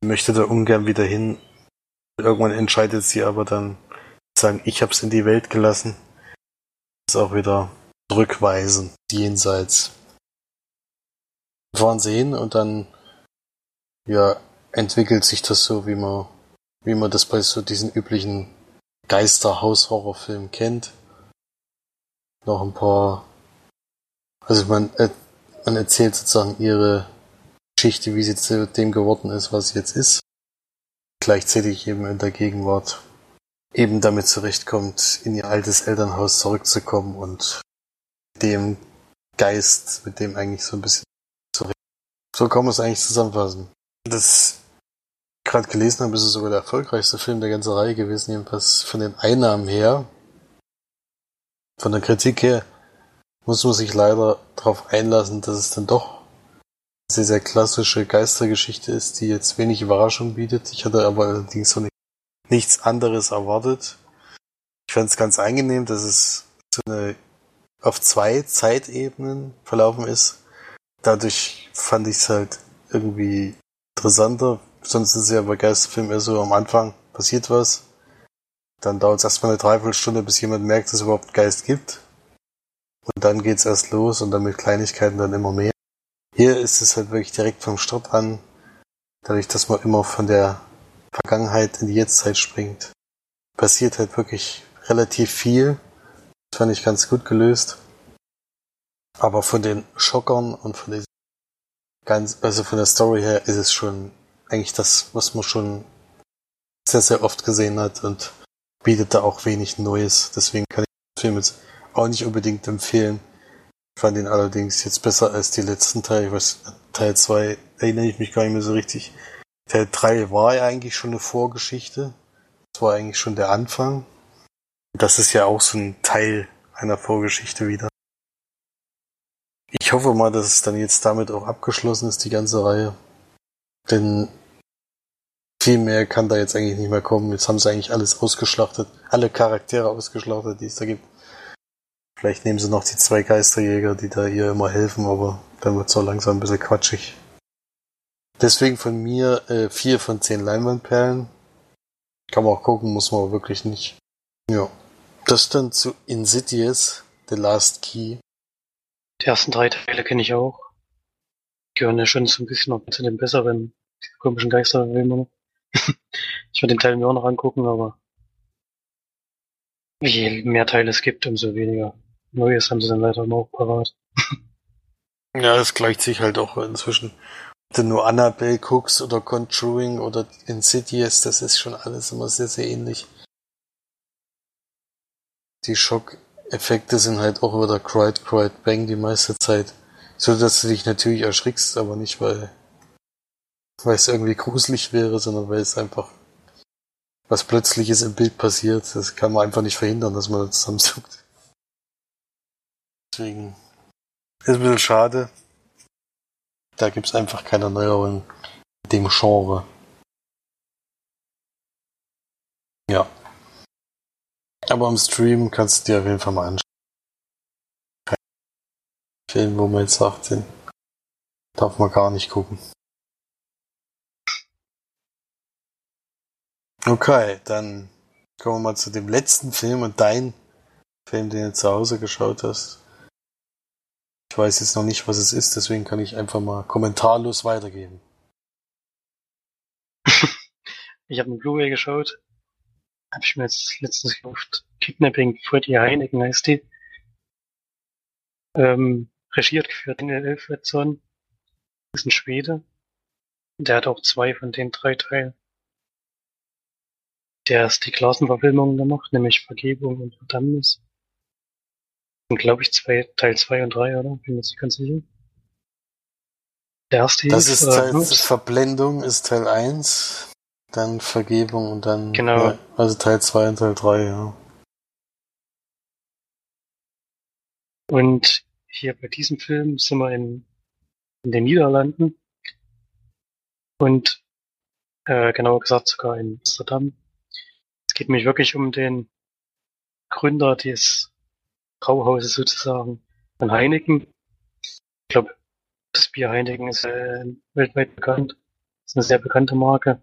Sie möchte da ungern wieder hin. Irgendwann entscheidet sie aber dann, sagen, ich hab's in die Welt gelassen. Das auch wieder zurückweisen, jenseits. Fahren sie hin und dann, ja, entwickelt sich das so, wie man, wie man das bei so diesen üblichen Geisterhaus-Horrorfilmen kennt. Noch ein paar also man, äh, man erzählt sozusagen ihre Geschichte, wie sie zu dem geworden ist, was sie jetzt ist. Gleichzeitig eben in der Gegenwart eben damit zurechtkommt, in ihr altes Elternhaus zurückzukommen und dem Geist, mit dem eigentlich so ein bisschen zurecht. So kann man es eigentlich zusammenfassen. Das gerade gelesen habe, ist es sogar der erfolgreichste Film der ganzen Reihe gewesen, jedenfalls von den Einnahmen her. Von der Kritik her muss man sich leider darauf einlassen, dass es dann doch eine sehr, sehr klassische Geistergeschichte ist, die jetzt wenig Überraschung bietet. Ich hatte aber allerdings so nicht, nichts anderes erwartet. Ich fand es ganz angenehm, dass es so eine auf zwei Zeitebenen verlaufen ist. Dadurch fand ich es halt irgendwie interessanter. Sonst ist es ja bei Geisterfilmen eher so am Anfang passiert was. Dann dauert es erstmal eine Dreiviertelstunde, bis jemand merkt, dass es überhaupt Geist gibt. Und dann geht's erst los und dann mit Kleinigkeiten dann immer mehr. Hier ist es halt wirklich direkt vom Start an, dadurch, dass man immer von der Vergangenheit in die Jetztzeit springt. Passiert halt wirklich relativ viel. Das fand ich ganz gut gelöst. Aber von den Schockern und von den ganz, also von der Story her ist es schon eigentlich das, was man schon sehr, sehr oft gesehen hat und bietet da auch wenig Neues. Deswegen kann ich den Film jetzt auch nicht unbedingt empfehlen. Ich fand ihn allerdings jetzt besser als die letzten Teile. Ich weiß, Teil 2 erinnere ich mich gar nicht mehr so richtig. Teil 3 war ja eigentlich schon eine Vorgeschichte. Das war eigentlich schon der Anfang. Das ist ja auch so ein Teil einer Vorgeschichte wieder. Ich hoffe mal, dass es dann jetzt damit auch abgeschlossen ist, die ganze Reihe. Denn viel mehr kann da jetzt eigentlich nicht mehr kommen. Jetzt haben sie eigentlich alles ausgeschlachtet. Alle Charaktere ausgeschlachtet, die es da gibt. Vielleicht nehmen sie noch die zwei Geisterjäger, die da ihr immer helfen, aber dann wird es auch langsam ein bisschen quatschig. Deswegen von mir äh, vier von zehn Leinwandperlen. Kann man auch gucken, muss man aber wirklich nicht. Ja. Das dann zu Insidious, The Last Key. Die ersten drei Teile kenne ich auch. Gehören ja schon so ein bisschen noch zu den besseren, diese komischen Geisterfilme. ich werde den Teil mir auch noch angucken, aber je mehr Teile es gibt, umso weniger Neues haben sie dann leider auch parat. ja, das gleicht sich halt auch inzwischen. Ob du nur Annabelle guckst oder Conjuring oder Insidious, das ist schon alles immer sehr, sehr ähnlich. Die Schockeffekte sind halt auch wieder Cried, Cried, Bang die meiste Zeit. So dass du dich natürlich erschrickst, aber nicht weil, weil es irgendwie gruselig wäre, sondern weil es einfach was Plötzliches im Bild passiert. Das kann man einfach nicht verhindern, dass man zusammenzuckt. Deswegen ist ein bisschen schade. Da gibt es einfach keine Neuerungen in dem Genre. Ja. Aber im Stream kannst du dir auf jeden Fall mal anschauen. Film, wo man jetzt sagt, den darf man gar nicht gucken. Okay, dann kommen wir mal zu dem letzten Film und dein Film, den du zu Hause geschaut hast. Ich weiß jetzt noch nicht, was es ist, deswegen kann ich einfach mal kommentarlos weitergeben. ich habe einen Blu-ray geschaut. Habe ich mir jetzt letztens gekauft. Kidnapping Freddy Heineken heißt die. Ähm, regiert geführt Daniel Elfredson. Ist ein Schwede. Der hat auch zwei von den drei Teilen. Der ist die Klassenverfilmung gemacht, nämlich Vergebung und Verdammnis. Und glaube ich zwei, Teil 2 und 3, oder? Bin mir nicht ganz sicher. Der erste Das ist Teil, äh, Verblendung ist Teil 1, dann Vergebung und dann genau. Ja, also Teil 2 und Teil 3, ja. Und hier bei diesem Film sind wir in, in den Niederlanden und äh, genauer gesagt sogar in Amsterdam. Es geht mich wirklich um den Gründer des Brauhauses sozusagen von Heineken. Ich glaube, das Bier Heineken ist äh, weltweit bekannt. Ist eine sehr bekannte Marke,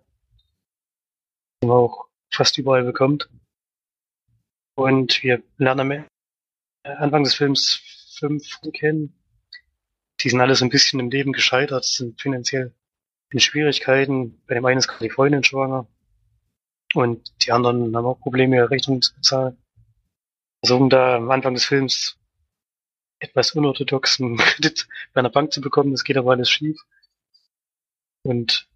die man auch fast überall bekommt. Und wir lernen am Anfang des Films fünf kennen. Die sind alle so ein bisschen im Leben gescheitert, sind finanziell in Schwierigkeiten. Bei dem einen ist gerade die Freundin schwanger. Und die anderen haben auch Probleme, ihre Rechnungen zu bezahlen. Versuchen da am Anfang des Films etwas unorthodoxen Kredit bei einer Bank zu bekommen. Das geht aber alles schief. Und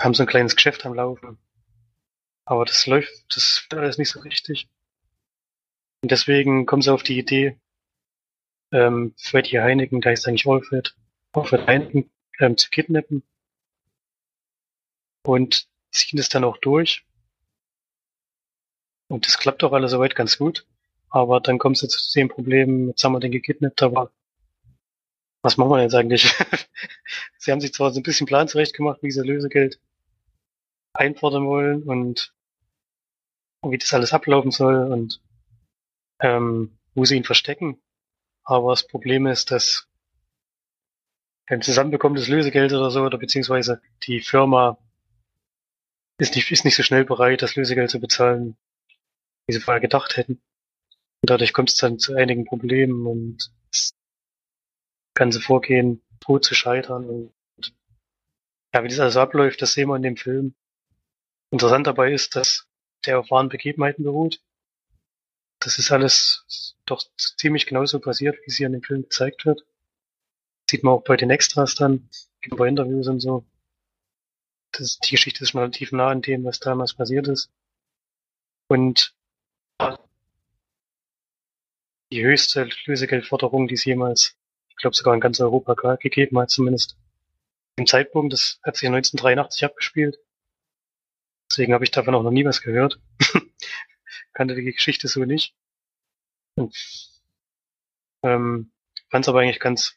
haben so ein kleines Geschäft am Laufen. Aber das läuft, das wird alles nicht so richtig. Und deswegen kommen sie auf die Idee, ähm, Freddy Heineken, da ist eigentlich Alfred, Alfred Heineken, ähm, zu kidnappen. Und ziehen es dann auch durch. Und das klappt auch alles soweit ganz gut. Aber dann kommt es zu dem Problem, jetzt haben wir den gekidnappt, aber was machen wir jetzt eigentlich? sie haben sich zwar so ein bisschen Plan zurecht gemacht, wie sie Lösegeld einfordern wollen und wie das alles ablaufen soll und ähm, wo sie ihn verstecken. Aber das Problem ist, dass beim Zusammenbekommen des Lösegeld oder so, oder beziehungsweise die Firma ist nicht, ist nicht so schnell bereit, das Lösegeld zu bezahlen, wie sie vorher gedacht hätten. Und dadurch kommt es dann zu einigen Problemen und das ganze Vorgehen droht zu scheitern. Und ja, wie das alles abläuft, das sehen wir in dem Film. Interessant dabei ist, dass der auf wahren Begebenheiten beruht. Das ist alles doch ziemlich genauso passiert, wie es hier in dem Film gezeigt wird. Sieht man auch bei den Extras dann, bei Interviews und so. Das, die Geschichte ist schon relativ nah an dem, was damals passiert ist. Und die höchste Lösegeldforderung, die es jemals, ich glaube sogar in ganz Europa gegeben hat, zumindest im Zeitpunkt. Das hat sich 1983 abgespielt. Deswegen habe ich davon auch noch nie was gehört. Kannte die Geschichte so nicht. Und ähm, fand es aber eigentlich ganz,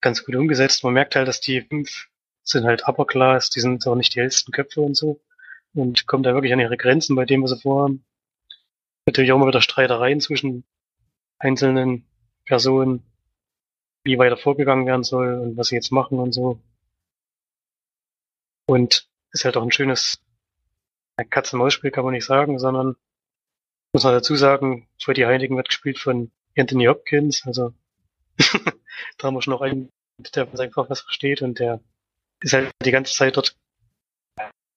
ganz gut umgesetzt. Man merkt halt, dass die fünf sind halt Upper Class, die sind auch nicht die hellsten Köpfe und so. Und kommen da wirklich an ihre Grenzen bei dem, was sie vorhaben. Natürlich auch immer wieder Streitereien zwischen einzelnen Personen, wie weiter vorgegangen werden soll und was sie jetzt machen und so. Und ist halt auch ein schönes Katz-und-Maus-Spiel, kann man nicht sagen, sondern muss man dazu sagen, Freddy Heinigen wird gespielt von Anthony Hopkins, also da haben wir schon noch einen, der einfach was versteht und der ist halt die ganze Zeit dort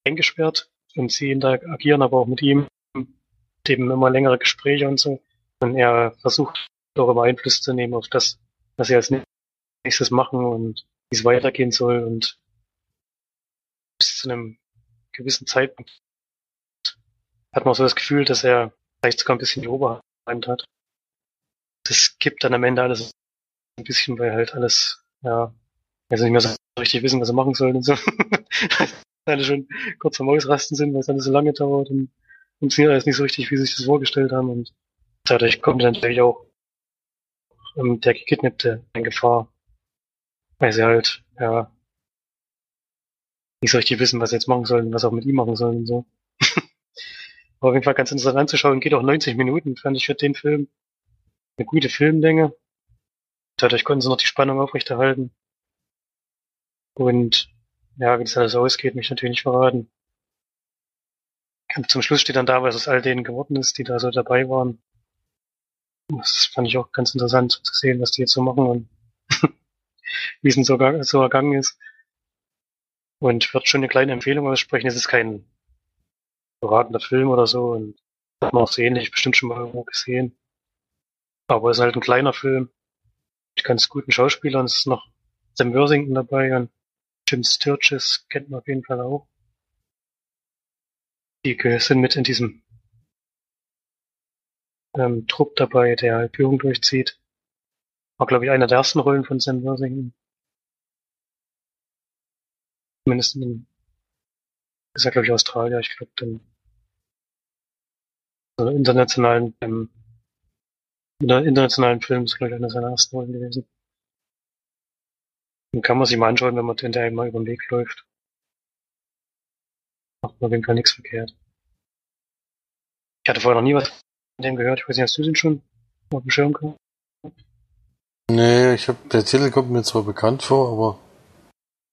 eingesperrt und sie interagieren aber auch mit ihm, dem immer längere Gespräche und so. Und er versucht auch immer Einfluss zu nehmen auf das, was sie als nächstes machen und wie es weitergehen soll und bis zu einem gewissen Zeitpunkt hat man so das Gefühl, dass er vielleicht sogar ein bisschen die Oberhand hat. Das gibt dann am Ende alles ein bisschen, weil halt alles, ja, also nicht mehr so richtig wissen, was sie machen sollen und so. alle schon kurz vorm Ausrasten sind, weil es alles so lange dauert und funktioniert alles nicht so richtig, wie sie sich das vorgestellt haben und dadurch kommt natürlich auch ähm, der Gekidnappte in Gefahr, weil sie halt, ja, nicht so richtig wissen, was sie jetzt machen sollen, was auch mit ihm machen sollen und so. War auf jeden Fall ganz interessant anzuschauen, geht auch 90 Minuten, fand ich für den Film eine gute Filmlänge. Dadurch konnten sie noch die Spannung aufrechterhalten. Und ja, wie das alles ausgeht, mich natürlich nicht verraten. Und zum Schluss steht dann da, was aus all denen geworden ist, die da so dabei waren. Das fand ich auch ganz interessant zu sehen, was die jetzt so machen und wie es so, so ergangen ist. Und ich würde schon eine kleine Empfehlung aussprechen. Es ist kein beratender Film oder so und hat man auch so ähnlich bestimmt schon mal irgendwo gesehen. Aber es ist halt ein kleiner Film. Mit ganz guten Schauspielern. Es ist noch Sam Worthington dabei und Jim Sturges kennt man auf jeden Fall auch. Die sind mit in diesem ähm, Trupp dabei, der halt Führung durchzieht. War, glaube ich, einer der ersten Rollen von Sam Worthington. Zumindest in, ist er, glaube ich, Australier. Ich glaube, dann also internationalen, ähm, in der internationalen Film ist, glaube ich, einer seiner ersten Rollen gewesen. Den kann man sich mal anschauen, wenn man hinterher mal über den Weg läuft. Macht man auf jeden Fall nichts verkehrt. Ich hatte vorher noch nie was von dem gehört. Ich weiß nicht, hast du den schon auf dem Schirm gehabt? Nee, ich hab, der Titel kommt mir zwar bekannt vor, aber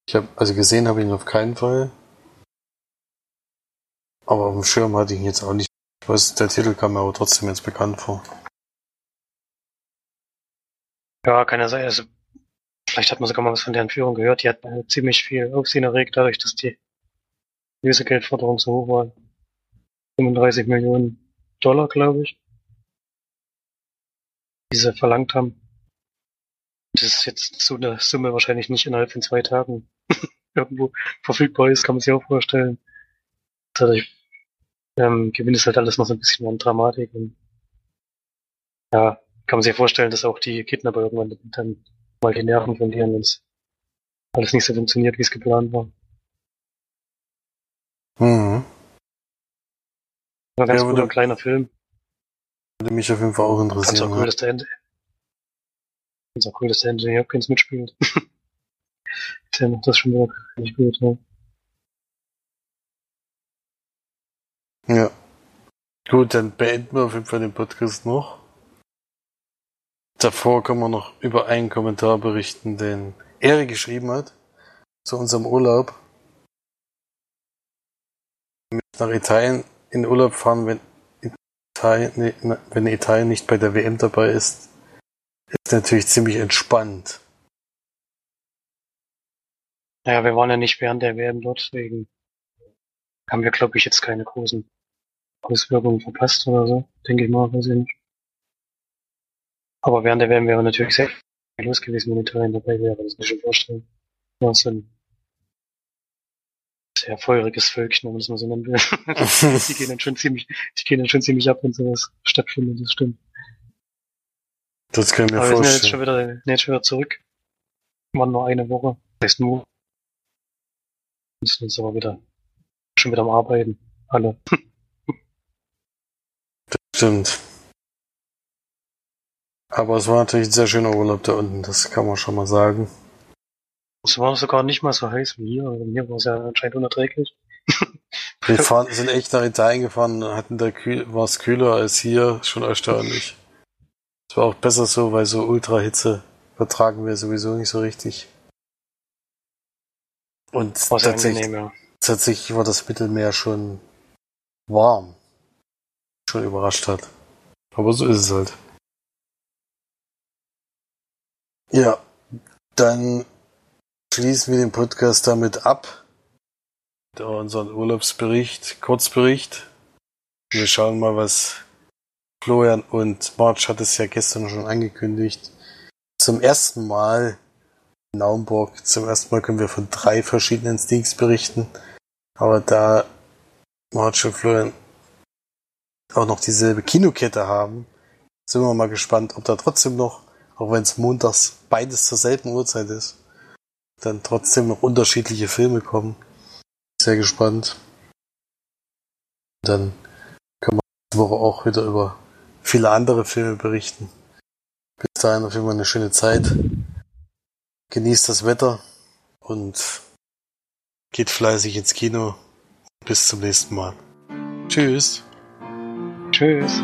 ich habe, also gesehen habe ich ihn auf keinen Fall. Aber auf dem Schirm hatte ich ihn jetzt auch nicht. Ich weiß, der Titel kam mir aber trotzdem jetzt bekannt vor. Ja, kann ja sein. Also Vielleicht hat man sogar mal was von deren Führung gehört. Die hat äh, ziemlich viel Aufsehen erregt, dadurch, dass die Lösegeldforderung so hoch war. 35 Millionen Dollar, glaube ich. Die sie verlangt haben. Das ist jetzt so eine Summe wahrscheinlich nicht innerhalb von zwei Tagen irgendwo verfügbar ist, kann man sich auch vorstellen. Dadurch ähm, gewinnt es halt alles noch so ein bisschen an Dramatik und ja, kann man sich vorstellen, dass auch die Kidnapper irgendwann dann mal die Nerven verlieren, wenn es alles nicht so funktioniert, wie es geplant war. Mhm. Ein ganz ja, guter kleiner Film. Würde mich auf jeden Fall auch interessieren. Ganz auch cool, dass der Ende. Ganz auch cool, dass der Anthony Hopkins mitspielt. der macht das schon wieder richtig gut, ja. Ja. Gut, dann beenden wir auf jeden Fall den Podcast noch. Davor können wir noch über einen Kommentar berichten, den Eri geschrieben hat zu unserem Urlaub. Nach Italien in Urlaub fahren, wenn Italien, wenn Italien nicht bei der WM dabei ist, ist natürlich ziemlich entspannt. Naja, wir waren ja nicht während der WM dort, deswegen haben wir, glaube ich, jetzt keine großen Auswirkungen verpasst oder so. Denke ich mal, weiß ich nicht. Aber während der WM wäre natürlich sehr los gewesen, wenn Italien dabei wäre, das kann ich mir vorstellen. Ja, so sehr feuriges Völkchen, wenn man das mal so nennen will. die gehen dann schon ziemlich, die gehen dann schon ziemlich ab, wenn sowas stattfindet, das stimmt. Das können wir Aber vorstellen. wir sind jetzt schon wieder, jetzt schon wieder zurück. Waren nur eine Woche. Das heißt nur. Wir sind jetzt aber wieder, schon wieder am Arbeiten. Alle. das stimmt. Aber es war natürlich ein sehr schöner Urlaub da unten, das kann man schon mal sagen. Es war sogar nicht mal so heiß wie hier. Also hier war es ja anscheinend unerträglich. Wir fahren, sind echt nach Italien gefahren, hatten da kühl, war es kühler als hier, schon erstaunlich. Es war auch besser so, weil so Ultrahitze vertragen wir sowieso nicht so richtig. Und tatsächlich, ja. tatsächlich war das Mittelmeer schon warm. Schon überrascht hat. Aber so ist es halt. Ja, dann schließen wir den Podcast damit ab. Unseren Urlaubsbericht, Kurzbericht. Wir schauen mal, was Florian und March hat es ja gestern schon angekündigt. Zum ersten Mal in Naumburg, zum ersten Mal können wir von drei verschiedenen Sneaks berichten. Aber da March und Florian auch noch dieselbe Kinokette haben, sind wir mal gespannt, ob da trotzdem noch auch wenn es montags beides zur selben Uhrzeit ist, dann trotzdem noch unterschiedliche Filme kommen. Sehr gespannt. Dann können wir nächste Woche auch wieder über viele andere Filme berichten. Bis dahin auf jeden Fall eine schöne Zeit. Genießt das Wetter und geht fleißig ins Kino. Bis zum nächsten Mal. Tschüss. Tschüss.